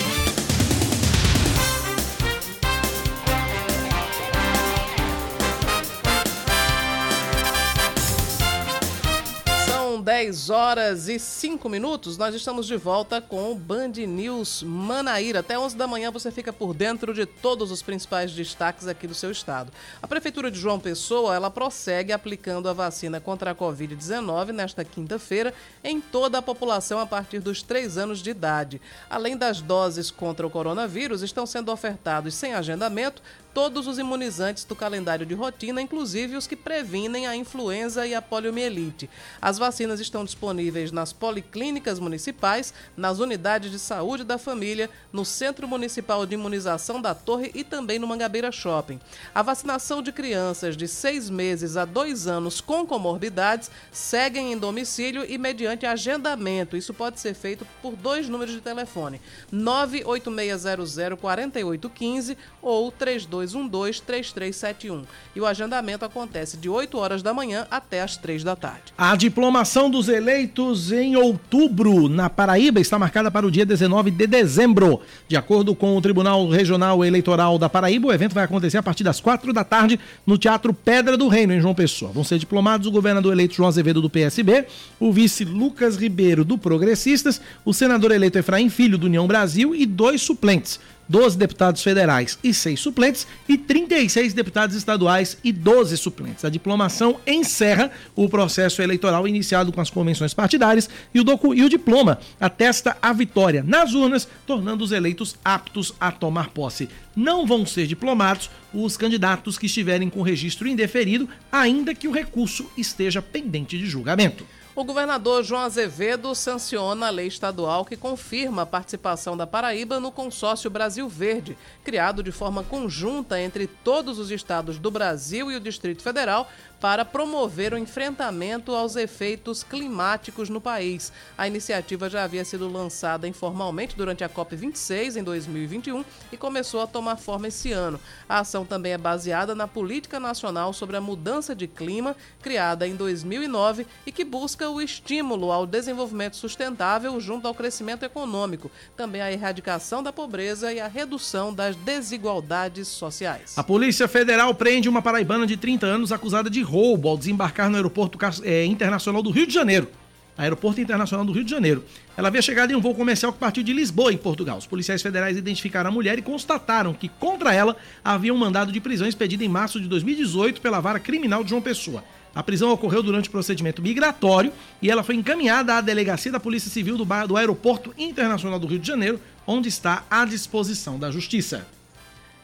São 10 horas e 5 minutos. Nós estamos de volta com o Band News Manaíra. Até 11 da manhã você fica por dentro de todos os principais destaques aqui do seu estado. A Prefeitura de João Pessoa, ela prossegue aplicando a vacina contra a Covid-19 nesta quinta-feira em toda a população a partir dos 3 anos de idade. Além das doses contra o coronavírus, estão sendo ofertados sem agendamento todos os imunizantes do calendário de rotina, inclusive os que previnem a influenza e a poliomielite. As vacinas estão disponíveis nas policlínicas municipais, nas unidades de saúde da família, no Centro Municipal de Imunização da Torre e também no Mangabeira Shopping. A vacinação de crianças de seis meses a dois anos com comorbidades seguem em domicílio e mediante agendamento. Isso pode ser feito por dois números de telefone: 98600 4815 ou 32 3212-3371. E o agendamento acontece de 8 horas da manhã até as 3 da tarde. A diplomação dos eleitos em outubro na Paraíba está marcada para o dia 19 de dezembro. De acordo com o Tribunal Regional Eleitoral da Paraíba, o evento vai acontecer a partir das 4 da tarde no Teatro Pedra do Reino, em João Pessoa. Vão ser diplomados o governador eleito João Azevedo do PSB, o vice Lucas Ribeiro do Progressistas, o senador eleito Efraim Filho do União Brasil e dois suplentes. 12 deputados federais e 6 suplentes, e 36 deputados estaduais e 12 suplentes. A diplomação encerra o processo eleitoral iniciado com as convenções partidárias e o, docu e o diploma atesta a vitória nas urnas, tornando os eleitos aptos a tomar posse. Não vão ser diplomados os candidatos que estiverem com registro indeferido, ainda que o recurso esteja pendente de julgamento. O governador João Azevedo sanciona a lei estadual que confirma a participação da Paraíba no consórcio Brasil Verde, criado de forma conjunta entre todos os estados do Brasil e o Distrito Federal para promover o enfrentamento aos efeitos climáticos no país. A iniciativa já havia sido lançada informalmente durante a COP26 em 2021 e começou a tomar forma esse ano. A ação também é baseada na Política Nacional sobre a Mudança de Clima, criada em 2009 e que busca o estímulo ao desenvolvimento sustentável junto ao crescimento econômico, também a erradicação da pobreza e a redução das desigualdades sociais. A Polícia Federal prende uma paraibana de 30 anos acusada de roubo ao desembarcar no aeroporto é, internacional do Rio de Janeiro. Aeroporto Internacional do Rio de Janeiro. Ela havia chegado em um voo comercial que partiu de Lisboa, em Portugal. Os policiais federais identificaram a mulher e constataram que contra ela havia um mandado de prisão expedido em março de 2018 pela vara criminal de João Pessoa. A prisão ocorreu durante o procedimento migratório e ela foi encaminhada à delegacia da Polícia Civil do, do Aeroporto Internacional do Rio de Janeiro, onde está à disposição da Justiça.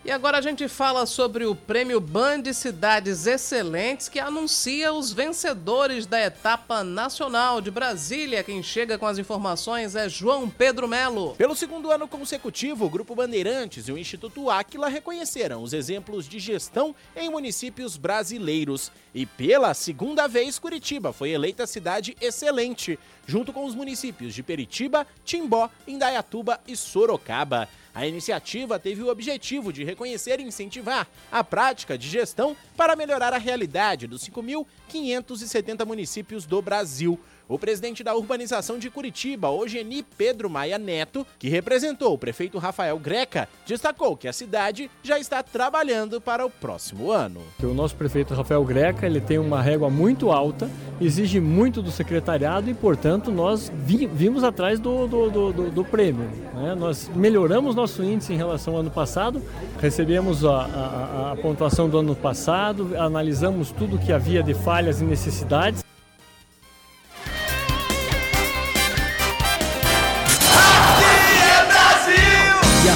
E agora a gente fala sobre o Prêmio Band Cidades Excelentes, que anuncia os vencedores da etapa nacional de Brasília. Quem chega com as informações é João Pedro Melo. Pelo segundo ano consecutivo, o Grupo Bandeirantes e o Instituto Áquila reconheceram os exemplos de gestão em municípios brasileiros. E pela segunda vez, Curitiba foi eleita cidade excelente, junto com os municípios de Peritiba, Timbó, Indaiatuba e Sorocaba. A iniciativa teve o objetivo de reconhecer e incentivar a prática de gestão para melhorar a realidade dos 5.570 municípios do Brasil. O presidente da urbanização de Curitiba, Ogeni Pedro Maia Neto, que representou o prefeito Rafael Greca, destacou que a cidade já está trabalhando para o próximo ano. O nosso prefeito Rafael Greca ele tem uma régua muito alta, exige muito do secretariado e, portanto, nós vimos atrás do, do, do, do prêmio. Né? Nós melhoramos nosso índice em relação ao ano passado, recebemos a, a, a pontuação do ano passado, analisamos tudo que havia de falhas e necessidades.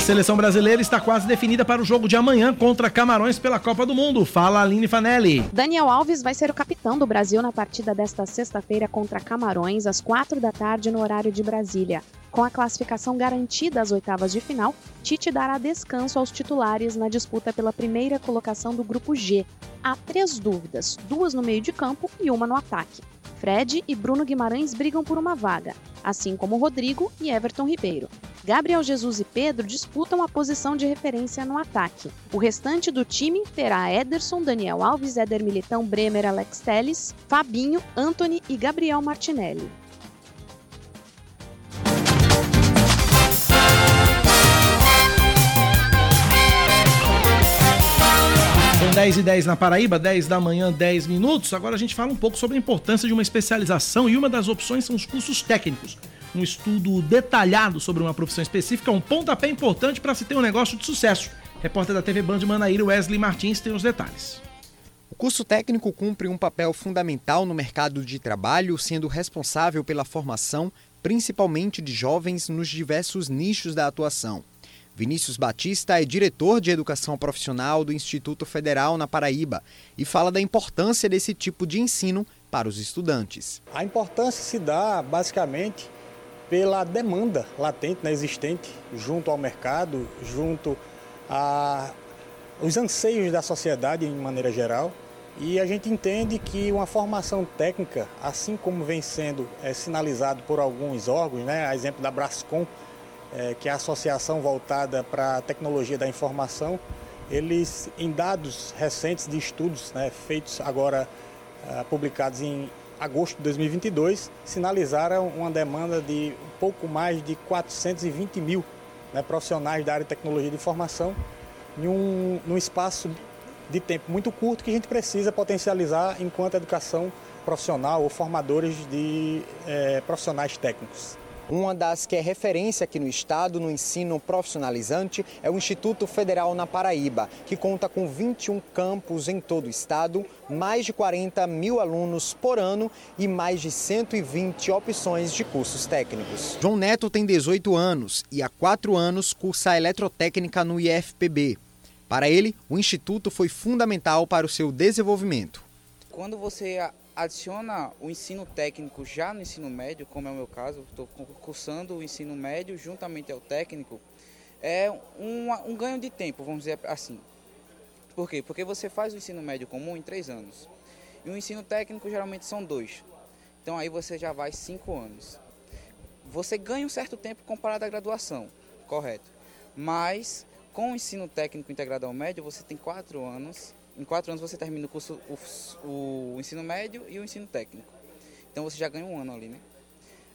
Seleção brasileira está quase definida para o jogo de amanhã contra Camarões pela Copa do Mundo. Fala Aline Fanelli. Daniel Alves vai ser o capitão do Brasil na partida desta sexta-feira contra Camarões, às quatro da tarde, no horário de Brasília. Com a classificação garantida às oitavas de final, Tite dará descanso aos titulares na disputa pela primeira colocação do Grupo G. Há três dúvidas, duas no meio de campo e uma no ataque. Fred e Bruno Guimarães brigam por uma vaga, assim como Rodrigo e Everton Ribeiro. Gabriel Jesus e Pedro disputam a posição de referência no ataque. O restante do time terá Ederson, Daniel Alves, Éder Militão, Bremer, Alex Telles, Fabinho, Anthony e Gabriel Martinelli. São 10 e 10 na Paraíba, 10 da manhã, 10 minutos. Agora a gente fala um pouco sobre a importância de uma especialização e uma das opções são os cursos técnicos. Um estudo detalhado sobre uma profissão específica é um pontapé importante para se ter um negócio de sucesso. Repórter da TV Band de Manaíra, Wesley Martins, tem os detalhes. O curso técnico cumpre um papel fundamental no mercado de trabalho, sendo responsável pela formação, principalmente de jovens, nos diversos nichos da atuação. Vinícius Batista é diretor de educação profissional do Instituto Federal na Paraíba e fala da importância desse tipo de ensino para os estudantes. A importância se dá basicamente pela demanda latente, né, existente, junto ao mercado, junto aos anseios da sociedade em maneira geral. E a gente entende que uma formação técnica, assim como vem sendo é, sinalizado por alguns órgãos, né, a exemplo da Brascom, é, que é a associação voltada para a tecnologia da informação, eles, em dados recentes de estudos né, feitos agora, uh, publicados em agosto de 2022, sinalizaram uma demanda de um pouco mais de 420 mil né, profissionais da área de tecnologia de informação em um, num espaço de tempo muito curto que a gente precisa potencializar enquanto educação profissional ou formadores de eh, profissionais técnicos. Uma das que é referência aqui no estado no ensino profissionalizante é o Instituto Federal na Paraíba, que conta com 21 campos em todo o estado, mais de 40 mil alunos por ano e mais de 120 opções de cursos técnicos. João Neto tem 18 anos e há quatro anos cursa eletrotécnica no IFPB. Para ele, o instituto foi fundamental para o seu desenvolvimento. Quando você adiciona o ensino técnico já no ensino médio, como é o meu caso, estou cursando o ensino médio juntamente ao técnico, é um, um ganho de tempo, vamos dizer assim. Por quê? Porque você faz o ensino médio comum em três anos. E o ensino técnico geralmente são dois. Então aí você já vai cinco anos. Você ganha um certo tempo comparado à graduação, correto. Mas com o ensino técnico integrado ao médio, você tem quatro anos em quatro anos você termina o curso, o, o, ensino médio e o ensino técnico. Então você já ganha um ano ali, né?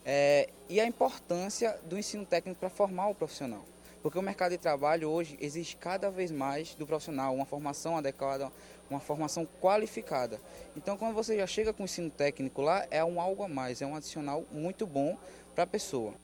É, e a importância do ensino técnico para formar o profissional. Porque o mercado de trabalho hoje exige cada vez mais do profissional, uma formação adequada, uma formação qualificada. Então, quando você já chega com o ensino técnico lá, é um algo a mais, é um adicional muito bom para a pessoa.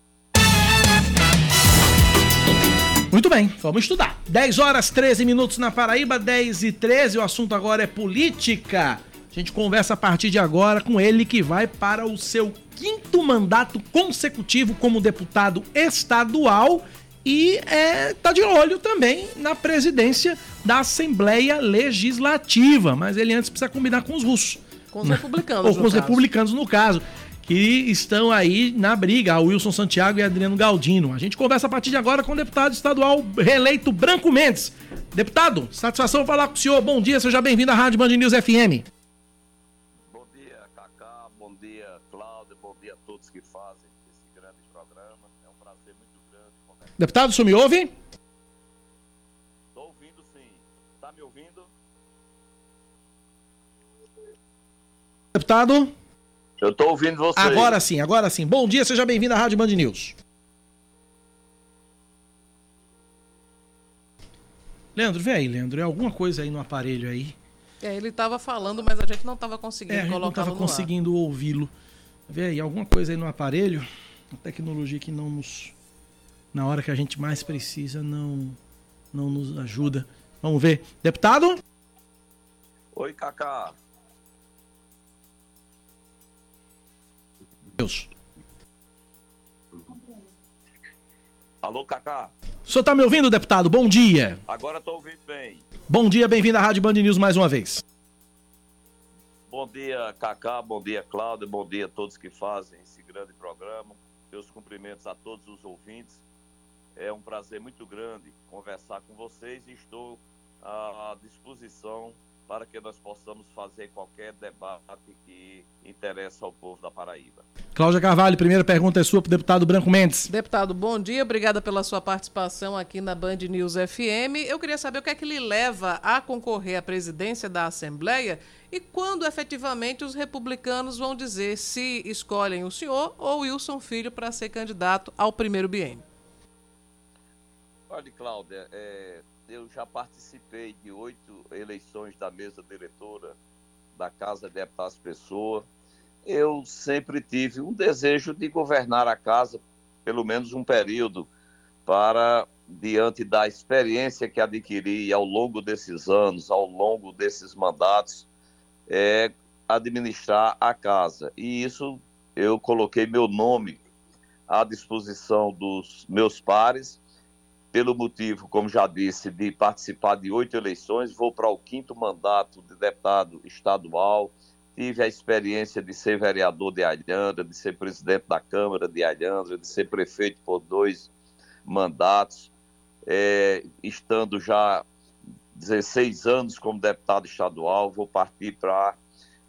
Muito bem, vamos estudar. 10 horas 13 minutos na Paraíba, 10 e 13. O assunto agora é política. A gente conversa a partir de agora com ele que vai para o seu quinto mandato consecutivo como deputado estadual e é, tá de olho também na presidência da Assembleia Legislativa. Mas ele antes precisa combinar com os russos. Com os republicanos. Ou com os republicanos, no caso que estão aí na briga, Wilson Santiago e Adriano Galdino. A gente conversa a partir de agora com o deputado estadual reeleito Branco Mendes. Deputado, satisfação falar com o senhor. Bom dia, seja bem-vindo à Rádio Band News FM. Bom dia, Cacá. Bom dia, Cláudio. Bom dia a todos que fazem esse grande programa. É um prazer muito grande. Deputado, o senhor me ouve? Estou ouvindo sim. Está me ouvindo? Deputado? Eu estou ouvindo você. Agora sim, agora sim. Bom dia, seja bem-vindo à Rádio Band News. Leandro, vem aí, Leandro. É alguma coisa aí no aparelho aí? É, ele estava falando, mas a gente não estava conseguindo é, a gente não estava conseguindo ouvi-lo. Vê aí, alguma coisa aí no aparelho. Uma tecnologia que não nos. Na hora que a gente mais precisa, não, não nos ajuda. Vamos ver. Deputado? Oi, Cacá. Alô, Cacá. O senhor está me ouvindo, deputado? Bom dia. Agora estou ouvindo bem. Bom dia, bem-vindo à Rádio Band News mais uma vez. Bom dia, Cacá, bom dia, Cláudio, bom dia a todos que fazem esse grande programa. Meus cumprimentos a todos os ouvintes. É um prazer muito grande conversar com vocês e estou à disposição para que nós possamos fazer qualquer debate que interessa ao povo da Paraíba. Cláudia Carvalho, primeira pergunta é sua para o deputado Branco Mendes. Deputado, bom dia, obrigada pela sua participação aqui na Band News FM. Eu queria saber o que é que lhe leva a concorrer à presidência da Assembleia e quando efetivamente os republicanos vão dizer se escolhem o senhor ou Wilson Filho para ser candidato ao primeiro biênio. Olha, Cláudia, é, eu já participei de oito eleições da mesa diretora da Casa de Deputados Pessoa. Eu sempre tive um desejo de governar a casa, pelo menos um período, para, diante da experiência que adquiri ao longo desses anos, ao longo desses mandatos, é, administrar a casa. E isso eu coloquei meu nome à disposição dos meus pares pelo motivo, como já disse, de participar de oito eleições, vou para o quinto mandato de deputado estadual, tive a experiência de ser vereador de Alhandra, de ser presidente da Câmara de Alhandra, de ser prefeito por dois mandatos, é, estando já 16 anos como deputado estadual, vou partir para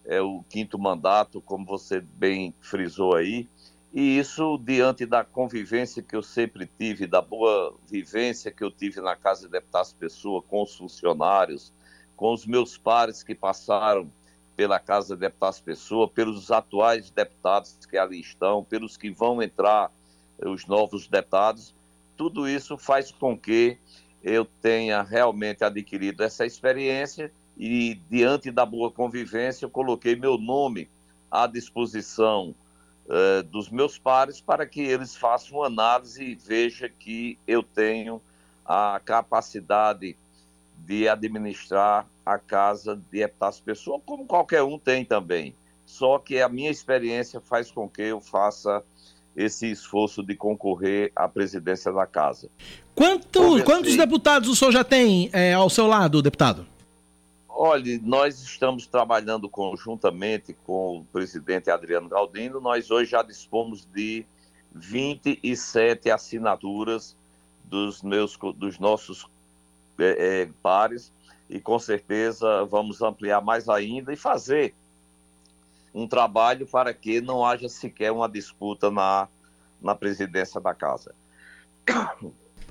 é, o quinto mandato, como você bem frisou aí, e isso, diante da convivência que eu sempre tive, da boa vivência que eu tive na Casa de Deputados Pessoa, com os funcionários, com os meus pares que passaram pela Casa de Deputados Pessoa, pelos atuais deputados que ali estão, pelos que vão entrar, os novos deputados, tudo isso faz com que eu tenha realmente adquirido essa experiência e, diante da boa convivência, eu coloquei meu nome à disposição uh, dos meus pares para que eles façam uma análise e vejam que eu tenho a capacidade de administrar a casa de Epitácio Pessoa, como qualquer um tem também. Só que a minha experiência faz com que eu faça esse esforço de concorrer à presidência da casa. Quanto, quantos deputados o senhor já tem é, ao seu lado, deputado? Olha, nós estamos trabalhando conjuntamente com o presidente Adriano Galdino. Nós hoje já dispomos de 27 assinaturas dos, meus, dos nossos é, é, pares e com certeza vamos ampliar mais ainda e fazer um trabalho para que não haja sequer uma disputa na, na presidência da casa.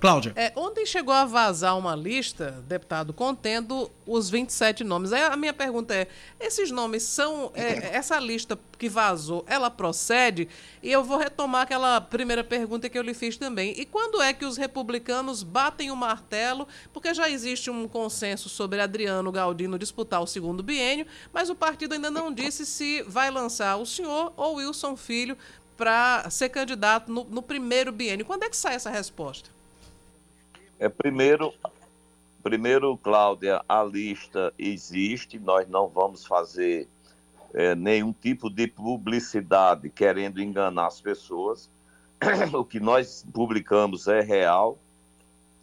Cláudia. É, ontem chegou a vazar uma lista, deputado, contendo os 27 nomes. Aí a minha pergunta é: esses nomes são. É, essa lista que vazou, ela procede? E eu vou retomar aquela primeira pergunta que eu lhe fiz também. E quando é que os republicanos batem o martelo? Porque já existe um consenso sobre Adriano Galdino disputar o segundo biênio, mas o partido ainda não disse se vai lançar o senhor ou Wilson Filho para ser candidato no, no primeiro biênio. Quando é que sai essa resposta? É, primeiro, primeiro, Cláudia, a lista existe, nós não vamos fazer é, nenhum tipo de publicidade querendo enganar as pessoas. O que nós publicamos é real,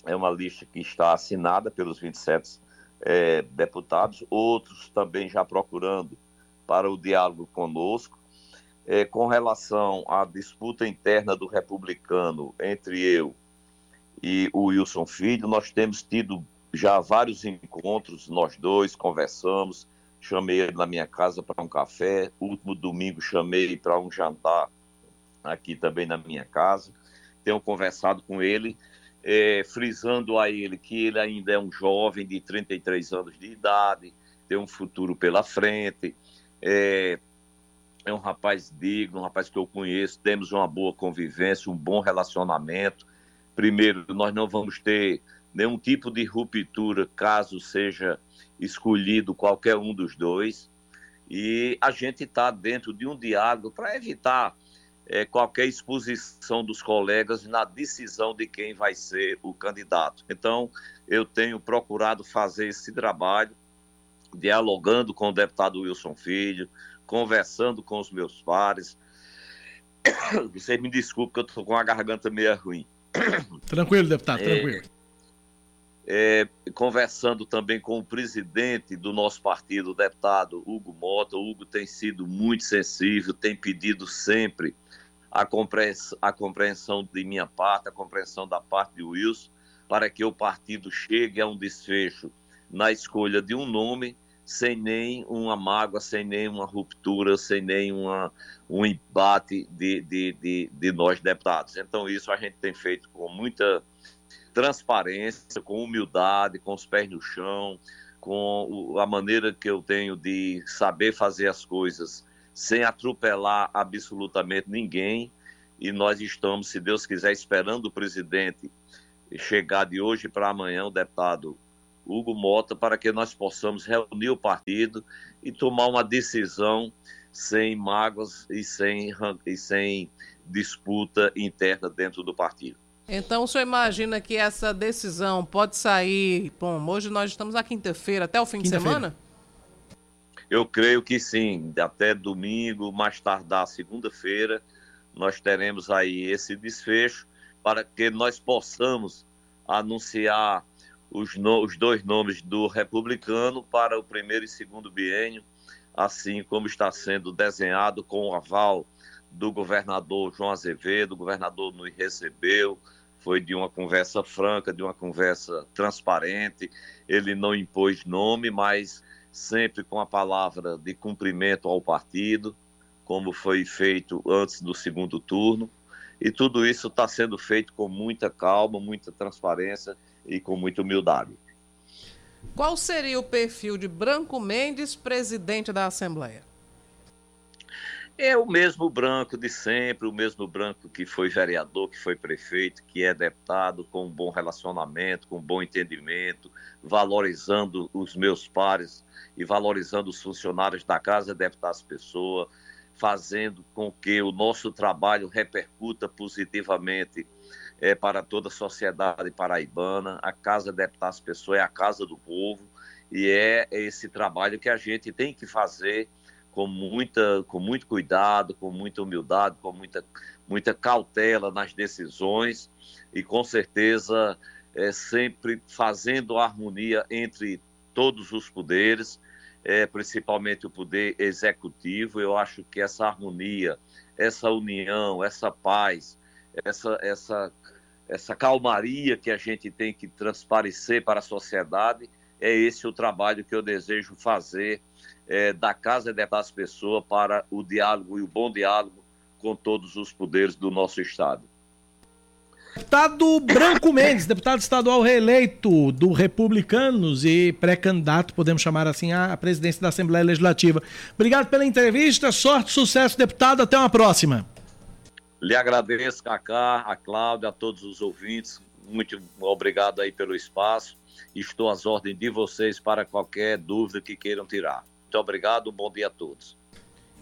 é uma lista que está assinada pelos 27 é, deputados, outros também já procurando para o diálogo conosco. É, com relação à disputa interna do republicano entre eu e o Wilson Filho. Nós temos tido já vários encontros, nós dois conversamos. Chamei ele na minha casa para um café. último domingo chamei para um jantar aqui também na minha casa. Tenho conversado com ele, é, frisando a ele que ele ainda é um jovem de 33 anos de idade, tem um futuro pela frente, é, é um rapaz digno, um rapaz que eu conheço, temos uma boa convivência, um bom relacionamento. Primeiro, nós não vamos ter nenhum tipo de ruptura caso seja escolhido qualquer um dos dois. E a gente está dentro de um diálogo para evitar é, qualquer exposição dos colegas na decisão de quem vai ser o candidato. Então, eu tenho procurado fazer esse trabalho, dialogando com o deputado Wilson Filho, conversando com os meus pares. Vocês me desculpem que eu estou com a garganta meio ruim. Tranquilo, deputado, É, tranquilo. é, conversando também com o presidente do nosso partido, o deputado Hugo Mota. O Hugo tem sido muito sensível, tem pedido sempre a compreensão, a compreensão de minha parte, a compreensão da parte de Wilson, para que o partido chegue a um desfecho na escolha de um nome, sem nem uma mágoa, sem nem uma ruptura, sem nem uma, um embate de, de, de, de nós deputados. Então, isso a gente tem feito com muita transparência, com humildade, com os pés no chão, com a maneira que eu tenho de saber fazer as coisas sem atropelar absolutamente ninguém. E nós estamos, se Deus quiser, esperando o presidente chegar de hoje para amanhã, o deputado Hugo Mota, para que nós possamos reunir o partido e tomar uma decisão sem mágoas e sem, e sem disputa interna dentro do partido. Então o senhor imagina que essa decisão pode sair. Bom, hoje nós estamos na quinta-feira, até o fim de semana? Eu creio que sim, até domingo, mais tardar segunda-feira, nós teremos aí esse desfecho para que nós possamos anunciar os, no- os dois nomes do republicano para o primeiro e segundo biênio, assim como está sendo desenhado com o aval do governador João Azevedo. O governador nos recebeu, foi de uma conversa franca, de uma conversa transparente. Ele não impôs nome, mas sempre com a palavra de cumprimento ao partido, como foi feito antes do segundo turno. E tudo isso está sendo feito com muita calma, muita transparência e com muita humildade. Qual seria o perfil de Branco Mendes, presidente da Assembleia? É o mesmo branco de sempre, o mesmo branco que foi vereador, que foi prefeito, que é deputado, com um bom relacionamento, com um bom entendimento, valorizando os meus pares e valorizando os funcionários da Casa Deputados Pessoa, fazendo com que o nosso trabalho repercuta positivamente é, para toda a sociedade paraibana. A Casa Deputados Pessoa é a casa do povo e é esse trabalho que a gente tem que fazer com, muita, com muito cuidado, com muita humildade, com muita, muita cautela nas decisões e com certeza é, sempre fazendo a harmonia entre todos os poderes, é, principalmente o poder executivo. Eu acho que essa harmonia, essa união, essa paz, essa, essa, essa calmaria que a gente tem que transparecer para a sociedade, é esse o trabalho que eu desejo fazer é, da Casa das Pessoas para o diálogo e o bom diálogo com todos os poderes do nosso Estado. Deputado Branco Mendes, deputado estadual reeleito do Republicanos e pré-candidato, podemos chamar assim, à presidência da Assembleia Legislativa. Obrigado pela entrevista, sorte, sucesso, deputado. Até uma próxima. Lhe agradeço, Cacá, a Cláudia, a todos os ouvintes. Muito obrigado aí pelo espaço. Estou às ordens de vocês para qualquer dúvida que queiram tirar. Muito obrigado, bom dia a todos.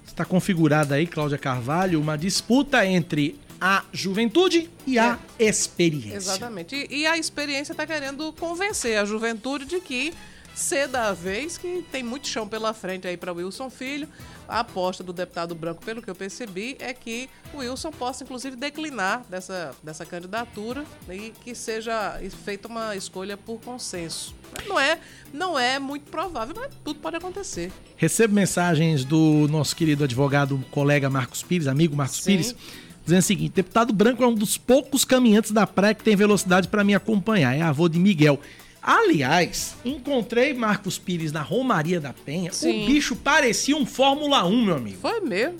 Está configurada aí, Cláudia Carvalho, uma disputa entre a juventude e a experiência. Exatamente. E, e a experiência está querendo convencer a juventude de que cedo a vez que tem muito chão pela frente aí para Wilson Filho. A aposta do deputado branco, pelo que eu percebi, é que o Wilson possa inclusive declinar dessa, dessa candidatura e que seja feita uma escolha por consenso. Não é, não é muito provável, mas tudo pode acontecer. Recebo mensagens do nosso querido advogado, colega Marcos Pires, amigo Marcos Sim. Pires, dizendo o seguinte: deputado branco é um dos poucos caminhantes da praia que tem velocidade para me acompanhar. É avô de Miguel. Aliás, encontrei Marcos Pires na Romaria da Penha. Sim. O bicho parecia um Fórmula 1, meu amigo. Foi mesmo.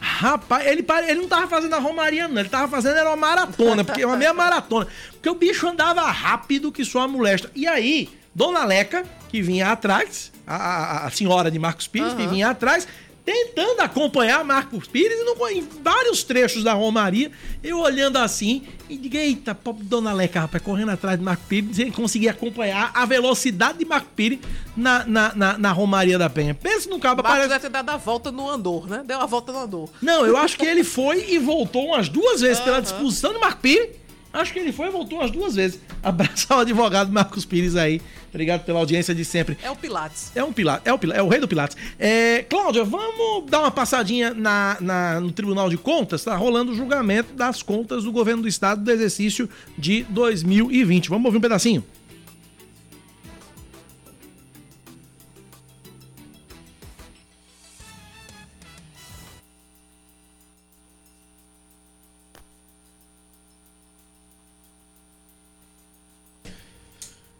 Rapaz, ele, ele não tava fazendo a Romaria, não. Ele tava fazendo era uma maratona, porque uma meia maratona. Porque o bicho andava rápido que sua molesta. E aí, Dona Leca, que vinha atrás, a, a- a senhora de Marcos Pires, que Aham. vinha atrás, tentando acompanhar Marcos Pires e em vários trechos da Romaria, eu olhando assim e digo, eita, pobre Dona Leca, rapaz, correndo atrás de Marcos Pires e conseguir acompanhar a velocidade de Marcos Pires na, na, na, na Romaria da Penha. Pensa no cabo, Marcos parece... deve ter dado a volta no Andor, né? Deu a volta no Andor. Não, eu acho que ele foi e voltou umas duas vezes pela disposição de Marco Pires Acho que ele foi e voltou as duas vezes. Abraçar o advogado Marcos Pires aí. Obrigado pela audiência de sempre. É o Pilates. É um Pilates, é o, Pilates, é o rei do Pilates. É, Cláudia, vamos dar uma passadinha na, na, no Tribunal de Contas? Tá rolando o julgamento das contas do governo do estado do exercício de 2020. Vamos ouvir um pedacinho?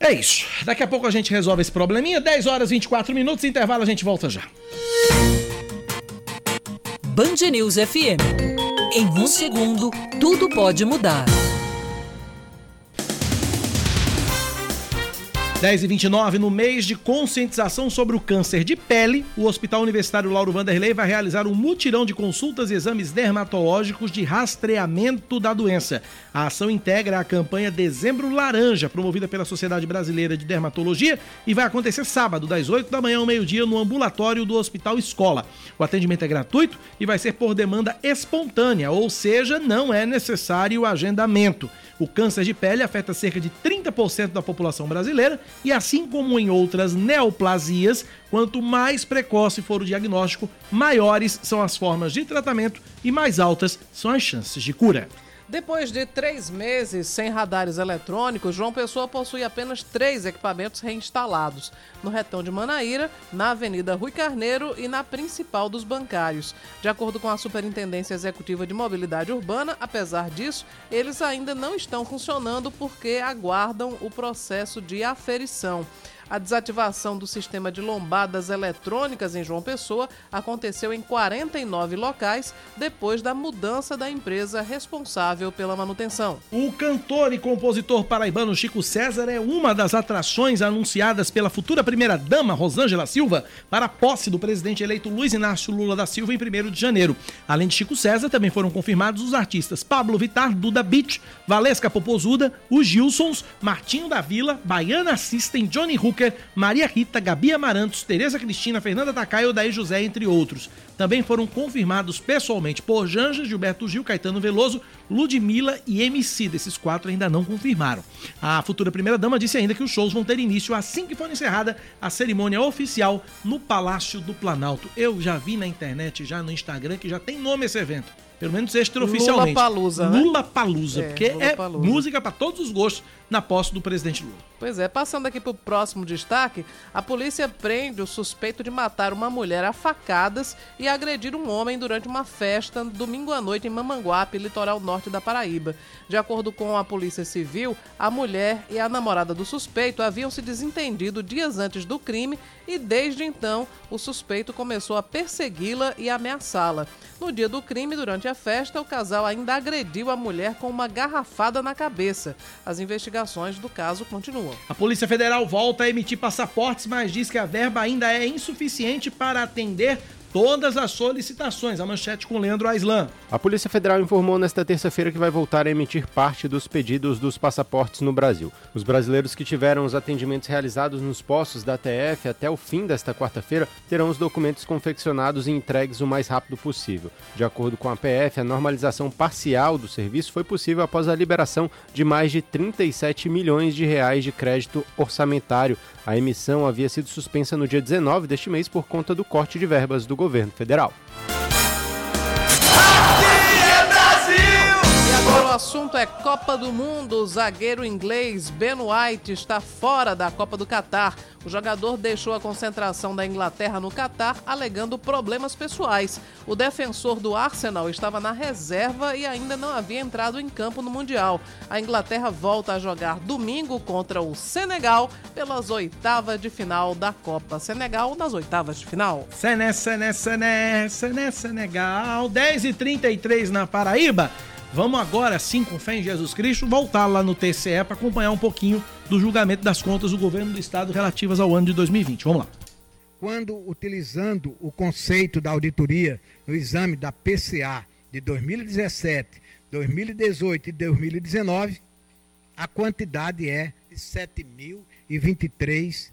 É isso. Daqui a pouco a gente resolve esse probleminha. 10 horas e 24 minutos, intervalo, a gente volta já. Band News FM. Em um segundo, tudo pode mudar. 10 e 29 no mês de conscientização sobre o câncer de pele, o Hospital Universitário Lauro Vanderlei vai realizar um mutirão de consultas e exames dermatológicos de rastreamento da doença. A ação integra a campanha Dezembro Laranja, promovida pela Sociedade Brasileira de Dermatologia, e vai acontecer sábado, das 8 da manhã ao meio-dia, no ambulatório do Hospital Escola. O atendimento é gratuito e vai ser por demanda espontânea, ou seja, não é necessário agendamento. O câncer de pele afeta cerca de 30% da população brasileira e, assim como em outras neoplasias, quanto mais precoce for o diagnóstico, maiores são as formas de tratamento e mais altas são as chances de cura. Depois de três meses sem radares eletrônicos, João Pessoa possui apenas três equipamentos reinstalados: no retão de Manaíra, na Avenida Rui Carneiro e na principal dos bancários. De acordo com a Superintendência Executiva de Mobilidade Urbana, apesar disso, eles ainda não estão funcionando porque aguardam o processo de aferição. A desativação do sistema de lombadas eletrônicas em João Pessoa aconteceu em 49 locais depois da mudança da empresa responsável pela manutenção. O cantor e compositor paraibano Chico César é uma das atrações anunciadas pela futura primeira-dama Rosângela Silva para a posse do presidente eleito Luiz Inácio Lula da Silva em 1 de janeiro. Além de Chico César, também foram confirmados os artistas Pablo Vittar, Duda Beach, Valesca Popozuda, os Gilsons, Martinho da Vila, Baiana System, Johnny Hooker, Maria Rita, Gabi Amarantos, Tereza Cristina, Fernanda Takai e Odair José, entre outros. Também foram confirmados pessoalmente por Janja, Gilberto Gil, Caetano Veloso, Ludmilla e MC. Desses quatro ainda não confirmaram. A futura primeira-dama disse ainda que os shows vão ter início assim que for encerrada a cerimônia oficial no Palácio do Planalto. Eu já vi na internet, já no Instagram, que já tem nome esse evento pelo menos extraoficialmente. Lula Palusa, né? Lula Palusa, é, porque Lula é música para todos os gostos na posse do presidente Lula. Pois é, passando aqui para o próximo destaque, a polícia prende o suspeito de matar uma mulher a facadas e agredir um homem durante uma festa domingo à noite em Mamanguape, litoral norte da Paraíba. De acordo com a Polícia Civil, a mulher e a namorada do suspeito haviam se desentendido dias antes do crime e desde então o suspeito começou a persegui-la e ameaçá-la. No dia do crime, durante a festa, o casal ainda agrediu a mulher com uma garrafada na cabeça. As investigações do caso continuam. A Polícia Federal volta a emitir passaportes, mas diz que a verba ainda é insuficiente para atender todas as solicitações. A manchete com Leandro Aislan. A Polícia Federal informou nesta terça-feira que vai voltar a emitir parte dos pedidos dos passaportes no Brasil. Os brasileiros que tiveram os atendimentos realizados nos postos da TF até o fim desta quarta-feira terão os documentos confeccionados e entregues o mais rápido possível. De acordo com a PF, a normalização parcial do serviço foi possível após a liberação de mais de 37 milhões de reais de crédito orçamentário. A emissão havia sido suspensa no dia 19 deste mês por conta do corte de verbas do governo federal. O assunto é Copa do Mundo. O zagueiro inglês Ben White está fora da Copa do Catar. O jogador deixou a concentração da Inglaterra no Catar alegando problemas pessoais. O defensor do Arsenal estava na reserva e ainda não havia entrado em campo no Mundial. A Inglaterra volta a jogar domingo contra o Senegal pelas oitavas de final da Copa. Senegal nas oitavas de final. Sené, Sené, Sené, Sené, Senegal. 10h33 na Paraíba. Vamos agora, sim, com fé em Jesus Cristo, voltar lá no TCE para acompanhar um pouquinho do julgamento das contas do governo do estado relativas ao ano de 2020. Vamos lá. Quando utilizando o conceito da auditoria no exame da PCA de 2017, 2018 e 2019, a quantidade é de 7.023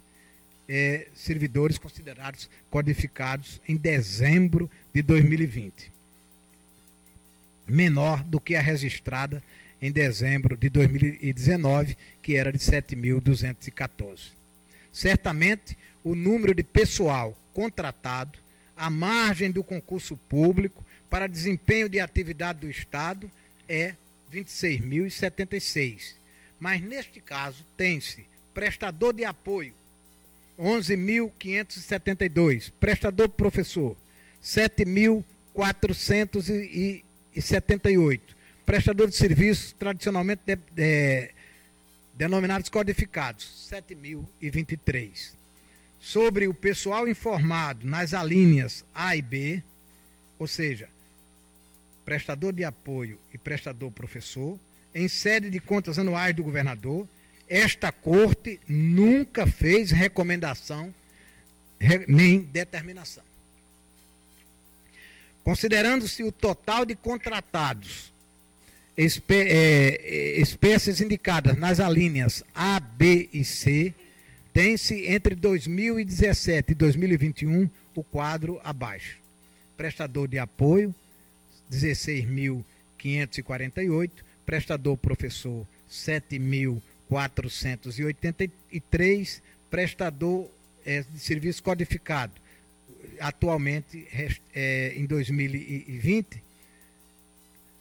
é, servidores considerados codificados em dezembro de 2020 menor do que a registrada em dezembro de 2019, que era de 7.214. Certamente, o número de pessoal contratado à margem do concurso público para desempenho de atividade do Estado é 26.076. Mas, neste caso, tem-se prestador de apoio, 11.572. Prestador professor, 7.478. Prestador de serviços, tradicionalmente de, de, denominados codificados, 7.023. Sobre o pessoal informado nas alíneas A e B, ou seja, prestador de apoio e prestador professor, em sede de contas anuais do governador, esta corte nunca fez recomendação nem determinação. Considerando-se o total de contratados, espé é, espécies indicadas nas alíneas A, B e C, tem-se entre 2017 e 2021 o quadro abaixo. Prestador de apoio, 16.548, prestador professor, 7.483, prestador é, de serviço codificado, atualmente, é, em 2020,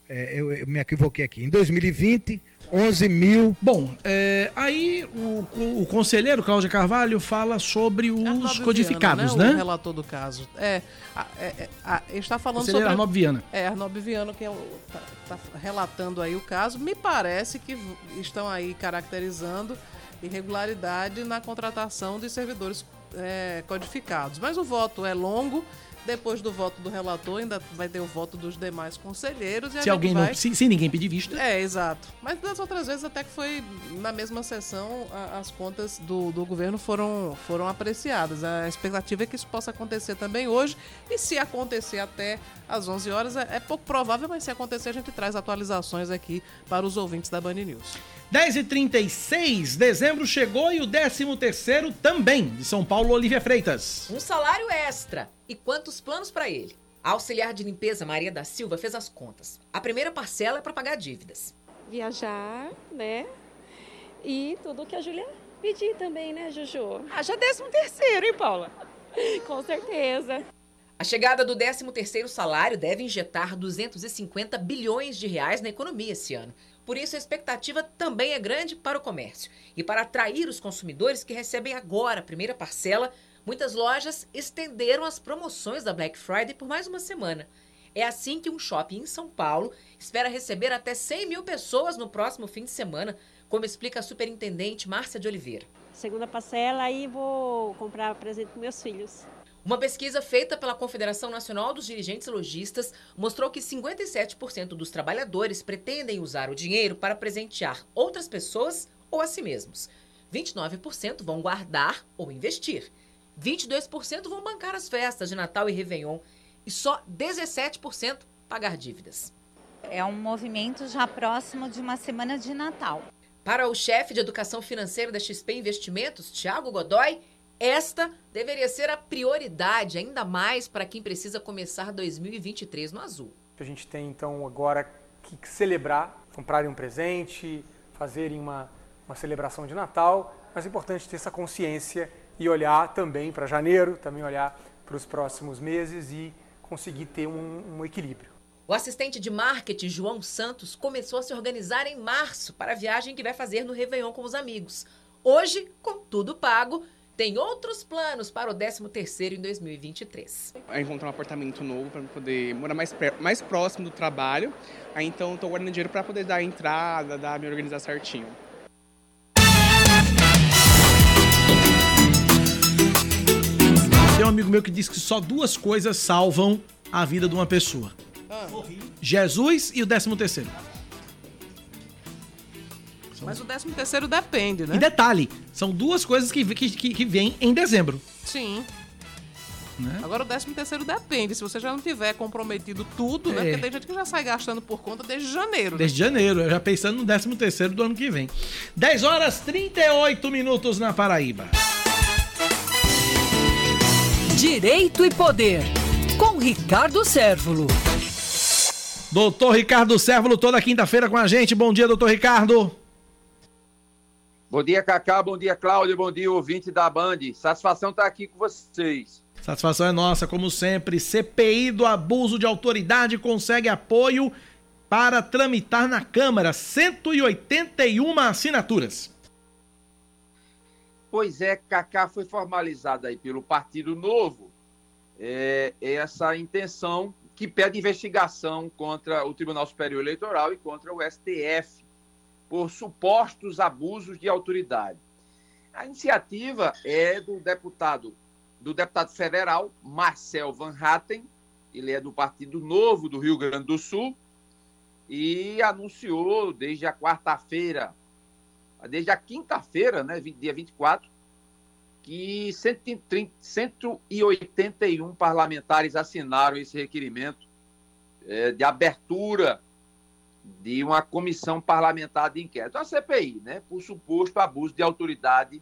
é, eu, eu, me equivoquei aqui, em 2020, 11 mil. Bom, é, aí o, o, o, conselheiro Cláudio Carvalho fala sobre os codificados, Viana, né? né? O relator do caso. É, é, é a, ele está falando conselheiro sobre. Arnob Viana. É, Arnob Viana, que é o, tá, tá relatando aí o caso. Me parece que estão aí caracterizando irregularidade na contratação de servidores é, codificados. Mas o voto é longo depois do voto do relator, ainda vai ter o voto dos demais conselheiros. se alguém vai... não. Se, se, ninguém pedir vista. É, exato. Mas das outras vezes, até que foi na mesma sessão, a, as contas do, do governo foram, foram apreciadas. A expectativa é que isso possa acontecer também hoje. E se acontecer até às 11 horas, é, é pouco provável, mas se acontecer, a gente traz atualizações aqui para os ouvintes da Band News. 10h36, dezembro chegou e o 13º também, de São Paulo, Olivia Freitas. Um salário extra. E quantos planos para ele? A auxiliar de limpeza Maria da Silva fez as contas. A primeira parcela é para pagar dívidas. Viajar, né? E tudo que a Júlia pedir também, né, Juju? Ah, já décimo terceiro, hein, Paula? Com certeza. A chegada do 13º salário deve injetar 250 bilhões de reais na economia esse ano. Por isso, a expectativa também é grande para o comércio. E para atrair os consumidores que recebem agora a primeira parcela, muitas lojas estenderam as promoções da Black Friday por mais uma semana. É assim que um shopping em São Paulo espera receber até 100 mil pessoas no próximo fim de semana, como explica a superintendente Márcia de Oliveira. Segunda parcela, aí vou comprar presente para meus filhos. Uma pesquisa feita pela Confederação Nacional dos Dirigentes Logistas mostrou que 57% dos trabalhadores pretendem usar o dinheiro para presentear outras pessoas ou a si mesmos. 29% vão guardar ou investir. 22% vão bancar as festas de Natal e Réveillon. E só 17% pagar dívidas. É um movimento já próximo de uma semana de Natal. Para o chefe de educação financeira da XP Investimentos, Tiago Godoy, esta deveria ser a prioridade, ainda mais para quem precisa começar 2023 no azul. A gente tem então agora que celebrar, comprarem um presente, fazerem uma, uma celebração de Natal, mas é importante ter essa consciência e olhar também para janeiro, também olhar para os próximos meses e conseguir ter um, um equilíbrio. O assistente de marketing João Santos começou a se organizar em março para a viagem que vai fazer no Réveillon com os amigos. Hoje, com tudo pago, tem outros planos para o 13º em 2023. É encontrar um apartamento novo para poder morar mais, mais próximo do trabalho. Aí então estou guardando dinheiro para poder dar a entrada, dar, me organizar certinho. Tem um amigo meu que diz que só duas coisas salvam a vida de uma pessoa. Ah. Jesus e o 13 terceiro. Mas o 13 terceiro depende, né? E detalhe, são duas coisas que, que, que, que vêm em dezembro. Sim. Né? Agora o 13 terceiro depende. Se você já não tiver comprometido tudo, né? é. né? Porque tem gente que já sai gastando por conta desde janeiro. Né? Desde janeiro, já pensando no 13 terceiro do ano que vem. 10 horas 38 minutos na Paraíba. Direito e Poder, com Ricardo Sérvulo. Doutor Ricardo Sérvulo, toda quinta-feira com a gente. Bom dia, doutor Ricardo. Bom dia, Cacá. Bom dia, Cláudio. Bom dia, ouvinte da Band. Satisfação estar aqui com vocês. Satisfação é nossa, como sempre. CPI do abuso de autoridade consegue apoio para tramitar na Câmara 181 assinaturas. Pois é, Cacá foi formalizada aí pelo Partido Novo é, essa intenção que pede investigação contra o Tribunal Superior Eleitoral e contra o STF por supostos abusos de autoridade. A iniciativa é do deputado do deputado federal Marcel Van Hatten, ele é do Partido Novo do Rio Grande do Sul e anunciou desde a quarta-feira, desde a quinta-feira, né, dia 24, que 130, 181 parlamentares assinaram esse requerimento é, de abertura de uma comissão parlamentar de inquérito, a CPI, né, por suposto abuso de autoridade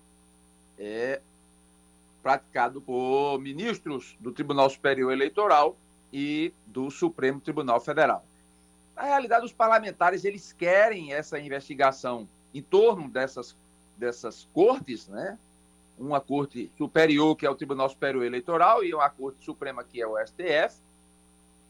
é, praticado por ministros do Tribunal Superior Eleitoral e do Supremo Tribunal Federal. Na realidade, os parlamentares eles querem essa investigação em torno dessas, dessas cortes, né? uma corte superior, que é o Tribunal Superior Eleitoral, e uma corte suprema, que é o STF,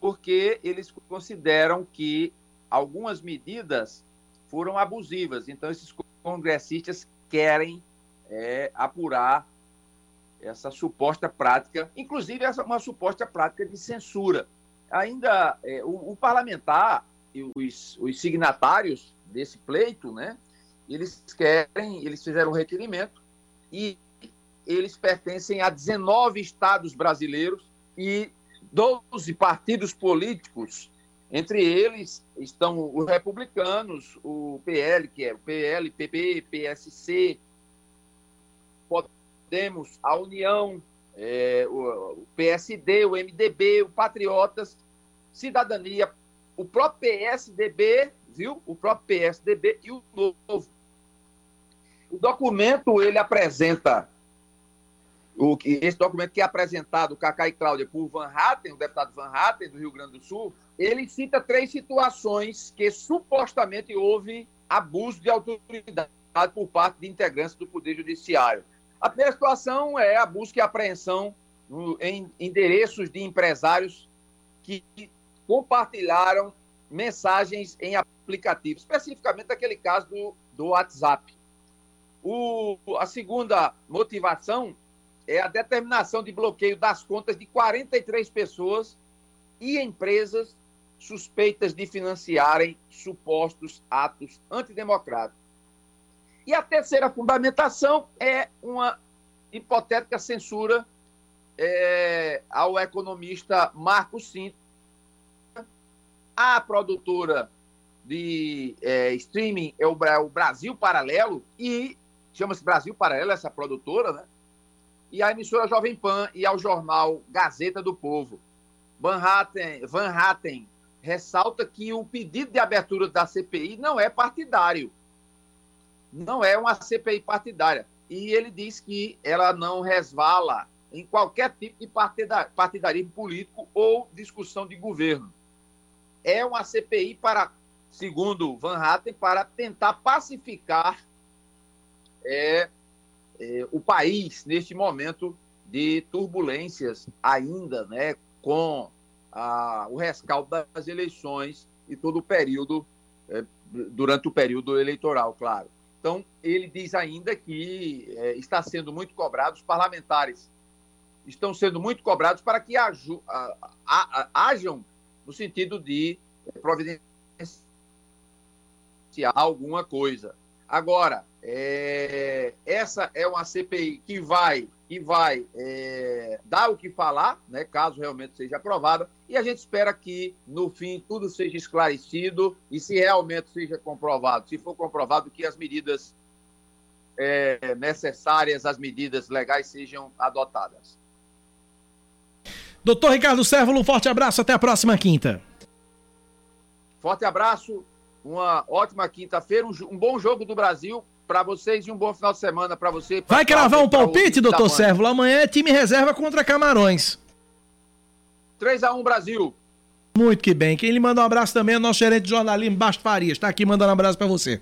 porque eles consideram que algumas medidas foram abusivas. Então, esses congressistas querem é, apurar essa suposta prática, inclusive essa uma suposta prática de censura. Ainda é, o, o, parlamentar e os, os signatários desse pleito, né, eles querem, eles fizeram um requerimento e eles pertencem a 19 estados brasileiros e 12 partidos políticos. Entre eles estão os republicanos, o PL, que é o PL, PP, PSC, Podemos, a União, é, o, PSD, o MDB, o Patriotas, Cidadania, o próprio PSDB, viu? O próprio PSDB e o Novo. O documento ele apresenta o, esse documento que é apresentado, Cacá e Cláudia, por Van Hatten, o deputado Van Hatten, do Rio Grande do Sul, ele cita três situações que supostamente houve abuso de autoridade por parte de integrantes do Poder Judiciário. A primeira situação é a busca e apreensão em endereços de empresários que compartilharam mensagens em aplicativos, especificamente aquele caso do, do WhatsApp. O, a segunda motivação é a determinação de bloqueio das contas de 43 pessoas e empresas suspeitas de financiarem supostos atos antidemocráticos. E a terceira fundamentação é uma hipotética censura é, ao economista Marco Cinto, a produtora de é, streaming é o, o Brasil Paralelo, e chama-se Brasil Paralelo, essa produtora, né? e a emissora Jovem Pan e ao jornal Gazeta do Povo. Van Hatten, Van Hatten ressalta que o pedido de abertura da CPI não é partidário. Não é uma CPI partidária. E ele diz que ela não resvala em qualquer tipo de partidarismo político ou discussão de governo. É uma CPI para, segundo Van Hatten, para tentar pacificar é, é, o país neste momento de turbulências ainda, né, com a, o rescaldo das eleições e todo o período, é, durante o período eleitoral, claro. Então, ele diz ainda que é, está sendo muito cobrado, os parlamentares estão sendo muito cobrados para que aju, a, a, a, hajam no sentido de providenciar alguma coisa. Agora, é, essa é uma CPI que vai, que vai é, dar o que falar, né, caso realmente seja aprovada, e a gente espera que, no fim, tudo seja esclarecido e se realmente seja comprovado, se for comprovado que as medidas é, necessárias, as medidas legais sejam adotadas. Doutor Ricardo Sérvulo, um forte abraço, até a próxima quinta. Forte abraço, uma ótima quinta-feira, um, um, bom jogo do Brasil para vocês e um bom final de semana para você. Vai cravar um palpite, doutor Sérvulo? Amanhã é time reserva contra Camarões. 3 a 1 Brasil. Muito que bem. Quem lhe manda um abraço também é o nosso gerente de jornalismo, Basto Farias. Tá aqui mandando um abraço pra você.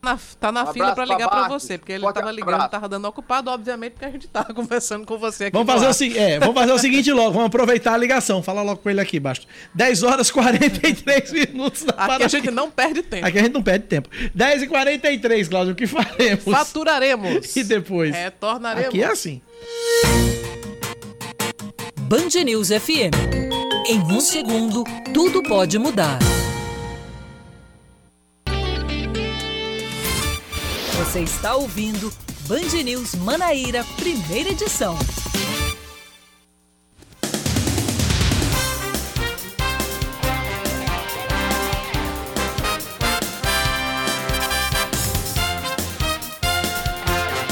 Na- tá na Um fila pra ligar Marcos. você, porque ele Forte tava ligando, abraço. tava dando ocupado, obviamente, porque a gente tava conversando com você aqui. Vamos fazer, ar. o, é, vamos fazer o seguinte logo, vamos aproveitar a ligação. Fala logo com ele aqui, Basto. 10 horas e 43 minutos da Aqui a gente não perde tempo. Aqui a gente não perde tempo. 10 e 43 Cláudio, o que faremos? Faturaremos. E depois? Retornaremos. Aqui é assim. Band News FM. Em um segundo, tudo pode mudar. Você está ouvindo Band News Manaíra, primeira edição.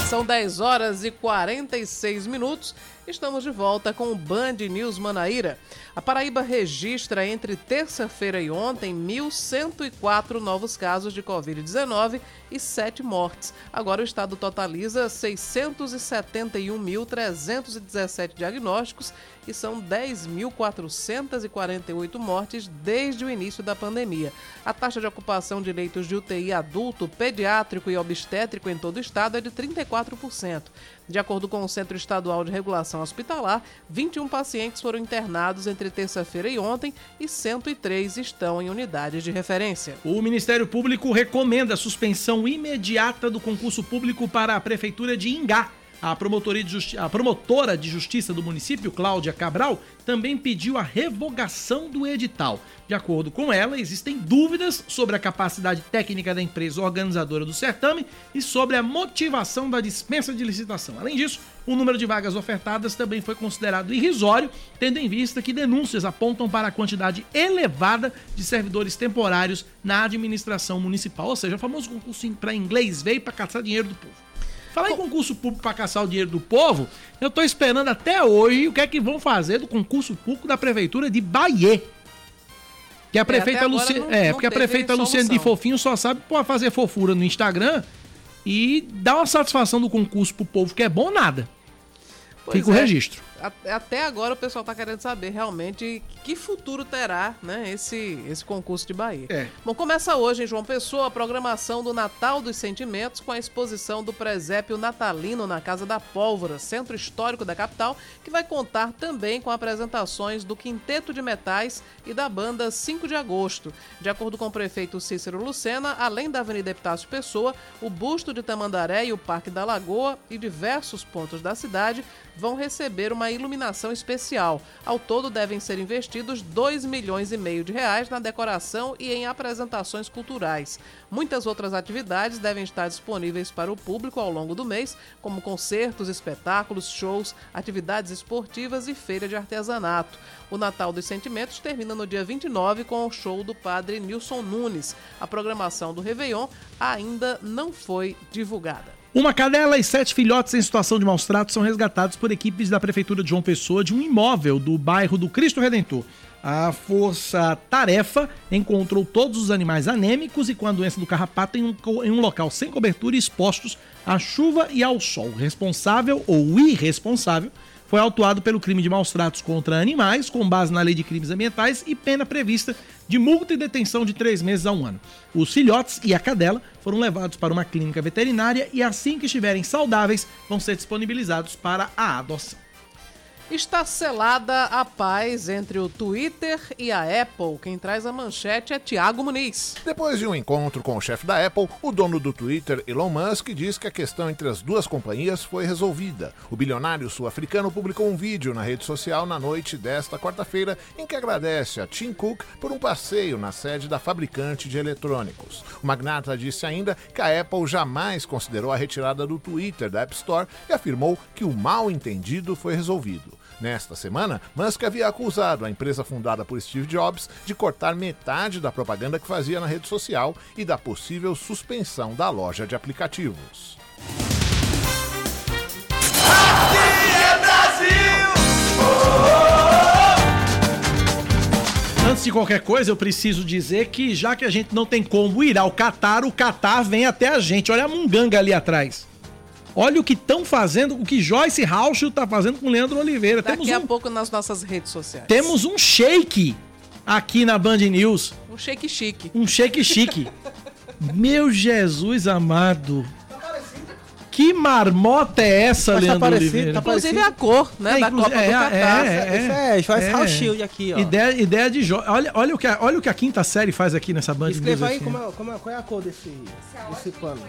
São 10 horas e 46 minutos. Estamos de volta com o Band News Manaíra. A Paraíba registra entre terça-feira e ontem 1.104 novos casos de Covid-19 e 7 mortes. Agora o estado totaliza 671.317 diagnósticos e são 10.448 mortes desde o início da pandemia. A taxa de ocupação de leitos de UTI adulto, pediátrico e obstétrico em todo o estado é de 34%. De acordo com o Centro Estadual de Regulação Hospitalar, 21 pacientes foram internados entre terça-feira e ontem e 103 estão em unidades de referência. O Ministério Público recomenda a suspensão imediata do concurso público para a Prefeitura de Ingá. A, promotoria de justi- a promotora de justiça do município, Cláudia Cabral, também pediu a revogação do edital. De acordo com ela, existem dúvidas sobre a capacidade técnica da empresa organizadora do certame e sobre a motivação da dispensa de licitação. Além disso, o número de vagas ofertadas também foi considerado irrisório, tendo em vista que denúncias apontam para a quantidade elevada de servidores temporários na administração municipal. Ou seja, o famoso concurso para inglês veio para caçar dinheiro do povo. Falar em concurso público para caçar o dinheiro do povo, eu tô esperando até hoje o que é que vão fazer do concurso público da prefeitura de Bahia. Que a prefeita até agora Luciane, não- é, não porque a prefeita Luciane de. Fofinho só sabe fazer fofura no Instagram e dar uma satisfação do concurso pro povo que é bom nada. Pois Fica o é. registro. Até agora o pessoal está querendo saber realmente que futuro terá né, esse, esse concurso de Bahia. É. Bom, começa hoje em João Pessoa a programação do Natal dos Sentimentos com a exposição do presépio natalino na Casa da Pólvora, centro histórico da capital, que vai contar também com apresentações do Quinteto de Metais e da banda 5 de Agosto. De acordo com o prefeito Cícero Lucena, além da Avenida Epitácio Pessoa, o busto de Tamandaré e o Parque da Lagoa e diversos pontos da cidade vão receber uma iluminação especial. Ao todo devem ser investidos 2 milhões e meio de reais na decoração e em apresentações culturais. Muitas outras atividades devem estar disponíveis para o público ao longo do mês, como concertos, espetáculos, shows, atividades esportivas e feira de artesanato. O Natal dos Sentimentos termina no dia 29 com o show do padre Nilson Nunes. A programação do Réveillon ainda não foi divulgada. Uma cadela e sete filhotes em situação de maus tratos são resgatados por equipes da Prefeitura de João Pessoa de um imóvel do bairro do Cristo Redentor. A Força Tarefa encontrou todos os animais anêmicos e com a doença do carrapato em um, em um local sem cobertura e expostos à chuva e ao sol. Responsável ou irresponsável foi autuado pelo crime de maus tratos contra animais, com base na Lei de Crimes Ambientais e pena prevista de multa e detenção de três meses a um ano. Os filhotes e a cadela foram levados para uma clínica veterinária e, assim que estiverem saudáveis, vão ser disponibilizados para a adoção. Está selada a paz entre o Twitter e a Apple. Quem traz a manchete é Tiago Muniz. Depois de um encontro com o chefe da Apple, o dono do Twitter, Elon Musk, diz que a questão entre as duas companhias foi resolvida. O bilionário sul-africano publicou um vídeo na rede social na noite desta quarta-feira em que agradece a Tim Cook por um passeio na sede da fabricante de eletrônicos. O magnata disse ainda que a Apple jamais considerou a retirada do Twitter da App Store e afirmou que o mal entendido foi resolvido. Nesta semana, Musk havia acusado a empresa fundada por Steve Jobs de cortar metade da propaganda que fazia na rede social e da possível suspensão da loja de aplicativos. Antes de qualquer coisa, eu preciso dizer que já que a gente não tem como ir ao Catar, o Catar vem até a gente. Olha a munganga ali atrás. Olha o que estão fazendo, o que Joyce Raucho tá fazendo com o Leandro Oliveira. Daqui Temos a um, pouco nas nossas redes sociais. temos um shake aqui na Band News. Um shake chique. Um shake chique. Meu Jesus amado. Que marmota é essa, Mas tá Leandro parecido, Oliveira? tá Inclusive a cor, né, É, da Copa do Catar. Isso é, faz house shield aqui, ó. Ideia, ideia de jogo. Olha, olha, o que a, olha o que a quinta série faz aqui nessa Band Escreva aí FM. como é, como é- qual é a cor desse, desse pano.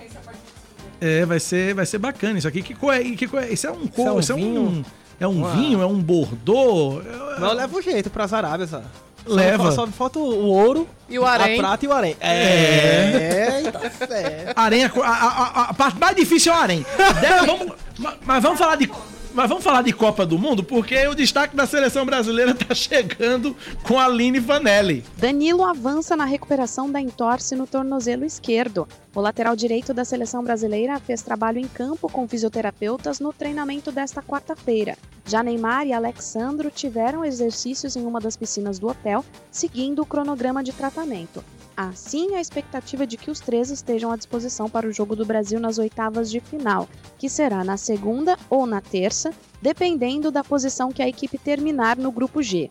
É, vai ser, vai ser bacana isso aqui. Que cor é, que cor é? Isso é um Isso é cor, um isso é um, vinho? é um vinho, é um bordô. Não, leva o jeito pras Arábias, ó. Só Leva. fa- Só, falta o ouro, E o harém. a prata e o harém. É. É, tá certo. Arém, a, a, a- a parte mais difícil é o Arém. Deve- vamos- ma- mas vamos falar de. Mas vamos falar de Copa do Mundo, porque o destaque da seleção brasileira tá chegando com a Aline Vanelli. Danilo avança na recuperação da entorse no tornozelo esquerdo. O lateral direito da seleção brasileira fez trabalho em campo com fisioterapeutas no treinamento desta quarta-feira. Já Neymar e Alexandro tiveram exercícios em uma das piscinas do hotel, seguindo o cronograma de tratamento. Assim, a expectativa de que os três estejam à disposição para o jogo do Brasil nas oitavas de final, que será na segunda ou na terça, dependendo da posição que a equipe terminar no grupo G.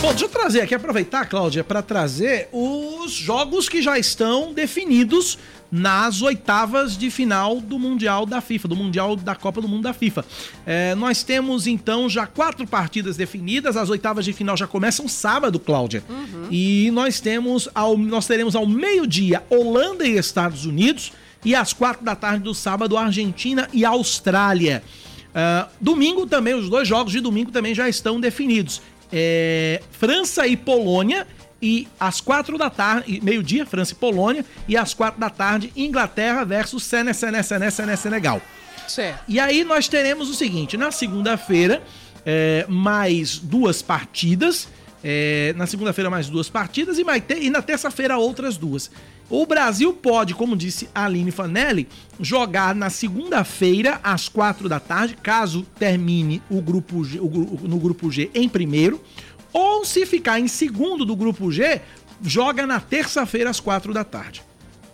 Bom, deixa eu trazer aqui, aproveitar, Cláudia, para trazer os jogos que já estão definidos nas oitavas de final do Mundial da FIFA, do Mundial da Copa do Mundo da FIFA. É, nós temos então já quatro partidas definidas, as oitavas de final já começam sábado, Cláudia. E nós temos ao, nós teremos ao meio-dia Holanda e Estados Unidos e às quatro da tarde do sábado Argentina e Austrália. Ah, domingo também, os dois jogos de domingo também já estão definidos. É, França e Polônia, e às quatro da tarde, meio-dia, França e Polônia, e às quatro da tarde, Inglaterra versus Sene, Sene, Sene, Sene, Senegal. Certo. E aí nós teremos o seguinte: na segunda-feira, é, mais duas partidas. é, na segunda-feira, mais duas partidas, e, ter- e na terça-feira, outras duas. O Brasil pode, como disse a Aline Fanelli, jogar na segunda-feira, às quatro da tarde, caso termine o grupo G, o no grupo G em primeiro. Ou se ficar em segundo do grupo G, joga na terça-feira, às quatro da tarde.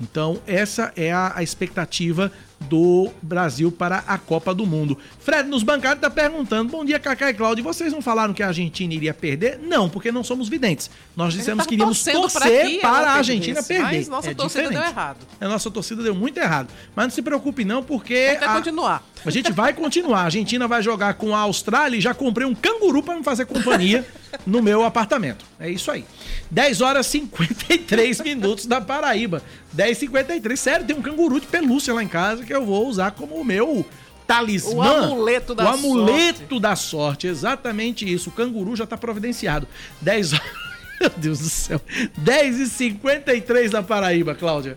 Então, essa é a, expectativa do Brasil para a Copa do Mundo. Fred nos bancários tá perguntando: Bom dia, Cacá e Cláudio. Vocês não falaram que a Argentina iria perder? Não, porque não somos videntes. Nós dissemos que iríamos torcer que para, a Argentina perder. mas nossa É torcida deu diferente. errado. A nossa torcida deu muito errado. Mas não se preocupe, não, porque. Vai continuar. A gente vai continuar. A Argentina vai jogar com a Austrália e já comprei um canguru para me fazer companhia no meu apartamento. É isso aí. 10 horas e 53 minutos da Paraíba. 10 e 53 Sério, tem um canguru de pelúcia lá em casa que eu vou usar como o meu talismã. O amuleto da O amuleto da sorte. Exatamente isso. O canguru já tá providenciado. 10 horas. Meu Deus do céu. 10 e 53 da Paraíba, Cláudia.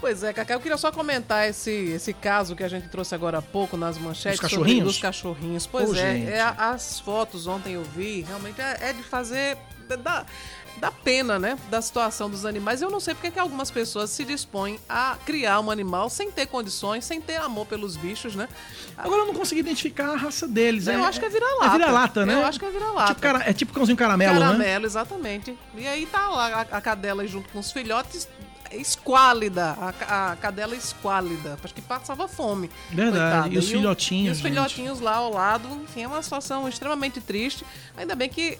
Pois é, Cacá, eu queria só comentar esse, esse caso que a gente trouxe agora há pouco nas manchetes Dos sobre- cachorrinhos? dos cachorrinhos. Pois Ô, é, é, as fotos ontem eu vi, realmente é, é de fazer. Da, da pena, né? Da situação dos animais. Eu não sei porque que algumas pessoas se dispõem a criar um animal sem ter condições, sem ter amor pelos bichos, né? Agora eu não consegui identificar a raça deles. Eu é, acho que é vira-lata. É vira-lata, né? Eu acho que é vira-lata. Tipo cara- é tipo cãozinho caramelo, né? Caramelo, exatamente. E aí tá lá a, a cadela junto com os filhotes, esquálida. A, a cadela esquálida. Acho que passava fome. Verdade, e os filhotinhos, E os gente. filhotinhos lá ao lado. Enfim, é uma situação extremamente triste. Ainda bem que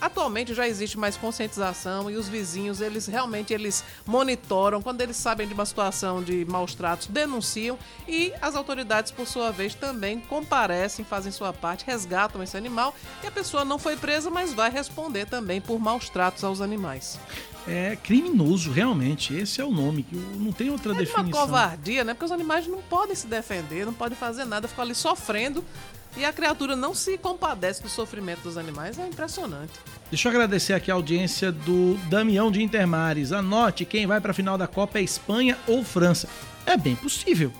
Atualmente já existe mais conscientização e os vizinhos, eles realmente eles monitoram, quando eles sabem de uma situação de maus tratos, denunciam e as autoridades, por sua vez, também comparecem, fazem sua parte, resgatam esse animal e a pessoa não foi presa, mas vai responder também por maus tratos aos animais. É criminoso, realmente. Esse é o nome. que Não tem outra Uma definição. covardia, né? Porque os animais não podem se defender, não podem fazer nada, ficam ali sofrendo e a criatura não se compadece do sofrimento dos animais. É impressionante. Deixa eu agradecer aqui a audiência do Damião de Intermares. Anote, quem vai para a final da Copa é Espanha ou França. É bem possível.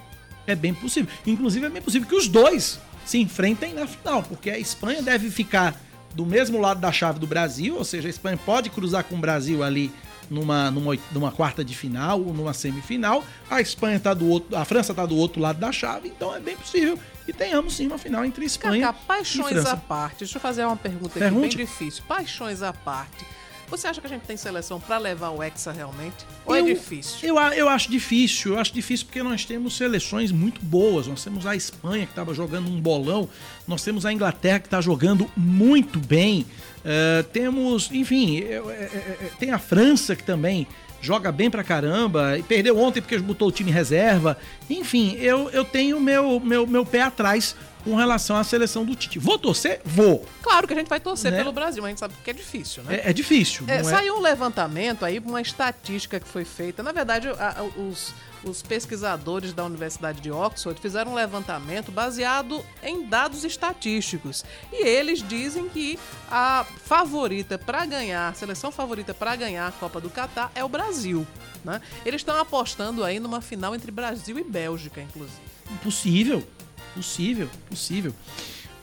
É bem possível. Inclusive, é bem possível que os dois se enfrentem na final, porque a Espanha deve ficar do mesmo lado da chave do Brasil, ou seja, a Espanha pode cruzar com o Brasil ali numa, numa, numa quarta de final ou numa semifinal. A Espanha tá do outro, a França tá do outro lado da chave, então é bem possível que tenhamos sim uma final entre Espanha Cacá, e paixões França. à parte. Deixa eu fazer uma pergunta aqui Pergunte. bem difícil. Paixões à parte. Você acha que a gente tem seleção para levar o Hexa realmente? Ou é Eu- difícil? Eu, eu acho difícil, eu acho difícil porque nós temos seleções muito boas. Nós temos a Espanha que estava jogando um bolão, nós temos a Inglaterra que está jogando muito bem. eh, temos, enfim, eu- é- é- é- tem a França que também joga bem pra caramba e perdeu ontem porque botou o time em reserva. Enfim, eu, eu tenho meu, meu, meu pé atrás com relação à seleção do Tite. Vou torcer? Vou. Claro que a gente vai torcer Né? pelo Brasil, mas a gente sabe que é difícil, né? É, é difícil. É, é- saiu um levantamento aí, uma estatística que foi feita. Na verdade, a- a- os, os pesquisadores da Universidade de Oxford fizeram um levantamento baseado em dados estatísticos. E eles dizem que a favorita para ganhar, a seleção favorita para ganhar a Copa do Catar é o Brasil. Né? Eles estão apostando aí numa final entre Brasil e Bélgica, inclusive. Possível, possível, possível.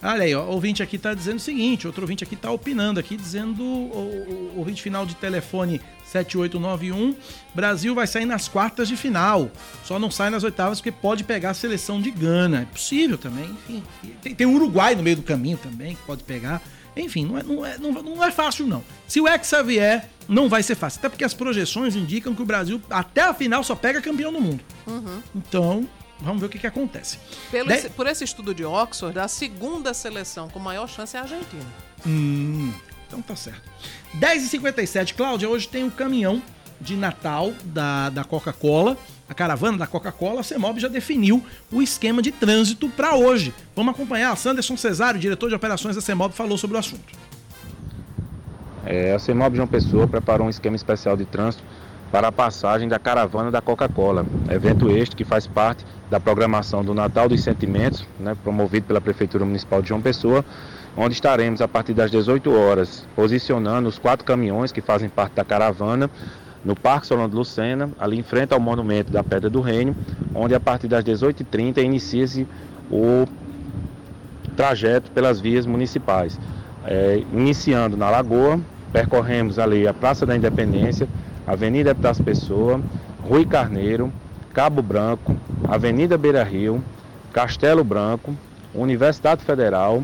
Olha aí, ó, ouvinte aqui tá dizendo o seguinte, outro ouvinte aqui tá opinando aqui, dizendo, o, o ouvinte final de telefone 7891, Brasil vai sair nas quartas de final, só não sai nas oitavas porque pode pegar a seleção de Gana. É possível também, enfim. Tem, tem o Uruguai no meio do caminho também, que pode pegar. Enfim, não é, não, é, não, não é fácil não. Se o Hexa vier, não vai ser fácil. Até porque as projeções indicam que o Brasil, até a final, só pega campeão do mundo. Uhum. Então, vamos ver o que, que acontece. Pelo De- esse- por esse estudo de Oxford, a segunda seleção com maior chance é a Argentina. Hum, então tá certo. 10h57, Cláudia, hoje tem um caminhão de Natal da, da Coca-Cola, a caravana da Coca-Cola, a CEMOB já definiu o esquema de trânsito para hoje. Vamos acompanhar. Sanderson Cesário, diretor de operações da CEMOB, falou sobre o assunto. É, a CEMOB João Pessoa preparou um esquema especial de trânsito para a passagem da caravana da Coca-Cola. Evento este que faz parte da programação do Natal dos Sentimentos, né, promovido pela Prefeitura Municipal de João Pessoa, onde estaremos a partir das 18 horas posicionando os quatro caminhões que fazem parte da caravana no Parque Solano de Lucena, ali em frente ao Monumento da Pedra do Reino, onde a partir das 18h30 inicia-se o trajeto pelas vias municipais. É, iniciando na Lagoa, percorremos ali a Praça da Independência, Avenida Epitácio Pessoa, Rui Carneiro, Cabo Branco, Avenida Beira Rio, Castelo Branco, Universidade Federal,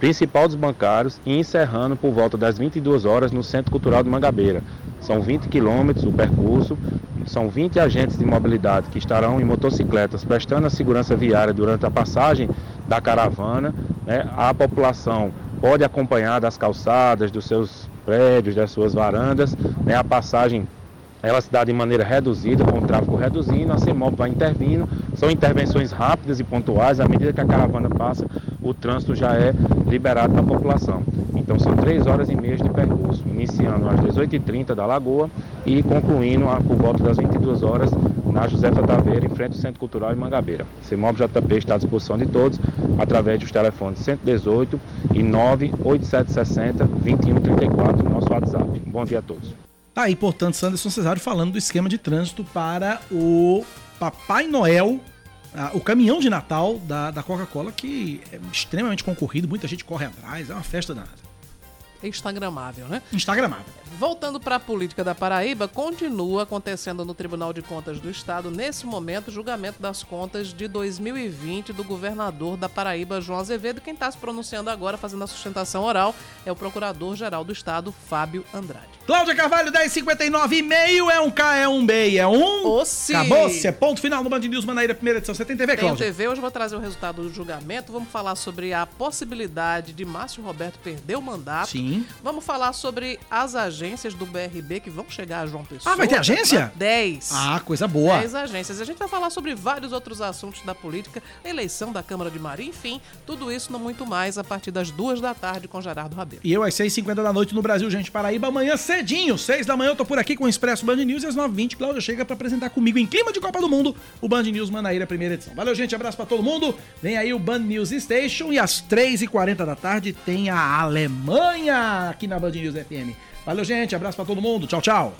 Principal dos Bancários e encerrando por volta das 22 horas no Centro Cultural de Mangabeira. São 20 quilômetros o percurso, são 20 agentes de mobilidade que estarão em motocicletas prestando a segurança viária durante a passagem da caravana. né? A população pode acompanhar das calçadas, dos seus prédios, das suas varandas, né? a passagem ela se dá de maneira reduzida, com o tráfego reduzindo, a CEMOB vai intervindo, são intervenções rápidas e pontuais, à medida que a caravana passa, o trânsito já é liberado para a população. Então são três horas e meia de percurso, iniciando às 18h30 da Lagoa e concluindo por volta das 22 horas na Josefa Taveira, em frente ao Centro Cultural em Mangabeira. CEMOB JP está à disposição de todos, através dos telefones 118 e 98760 2134, nosso WhatsApp. Bom dia a todos. Tá aí, portanto, Sanderson Cesário falando do esquema de trânsito para o Papai Noel, ah, o caminhão de Natal da, da Coca-Cola, que é extremamente concorrido, muita gente corre atrás, é uma festa danada. Instagramável, né? Instagramável. Voltando para a política da Paraíba, continua acontecendo no Tribunal de Contas do Estado, nesse momento, o julgamento das contas de 2020 do governador da Paraíba, João Azevedo. Quem está se pronunciando agora, fazendo a sustentação oral, é o Procurador-Geral do Estado, Fábio Andrade. Cláudia Carvalho, 1059 e meio, é um K, é um B, é um... Ossi. Acabou-se, é ponto final no Band News Manaíra, primeira edição. Você tem TV, Cláudia? TV, hoje vou trazer o resultado do julgamento. Vamos falar sobre a possibilidade de Márcio Roberto perder o mandato. Sim. Vamos falar sobre as agências do BRB que vão chegar a João Pessoa. Ah, vai ter agência? 10. Ah, coisa boa. 10 agências. A gente vai falar sobre vários outros assuntos da política, eleição da Câmara de Maria, enfim, tudo isso não muito mais a partir das duas da tarde com Gerardo Rabelo. E eu às 6h50 da noite no Brasil, gente, Paraíba, amanhã cedinho, 6 da manhã eu tô por aqui com o Expresso Band News e às 9h20 Cláudia chega pra apresentar comigo em clima de Copa do Mundo o Band News Manaíra, primeira edição. Valeu, gente, abraço pra todo mundo. Vem aí o Band News Station e às 3h40 da tarde tem a Alemanha aqui na Band News FM. Valeu, gente, abraço pra todo mundo. Tchau, tchau.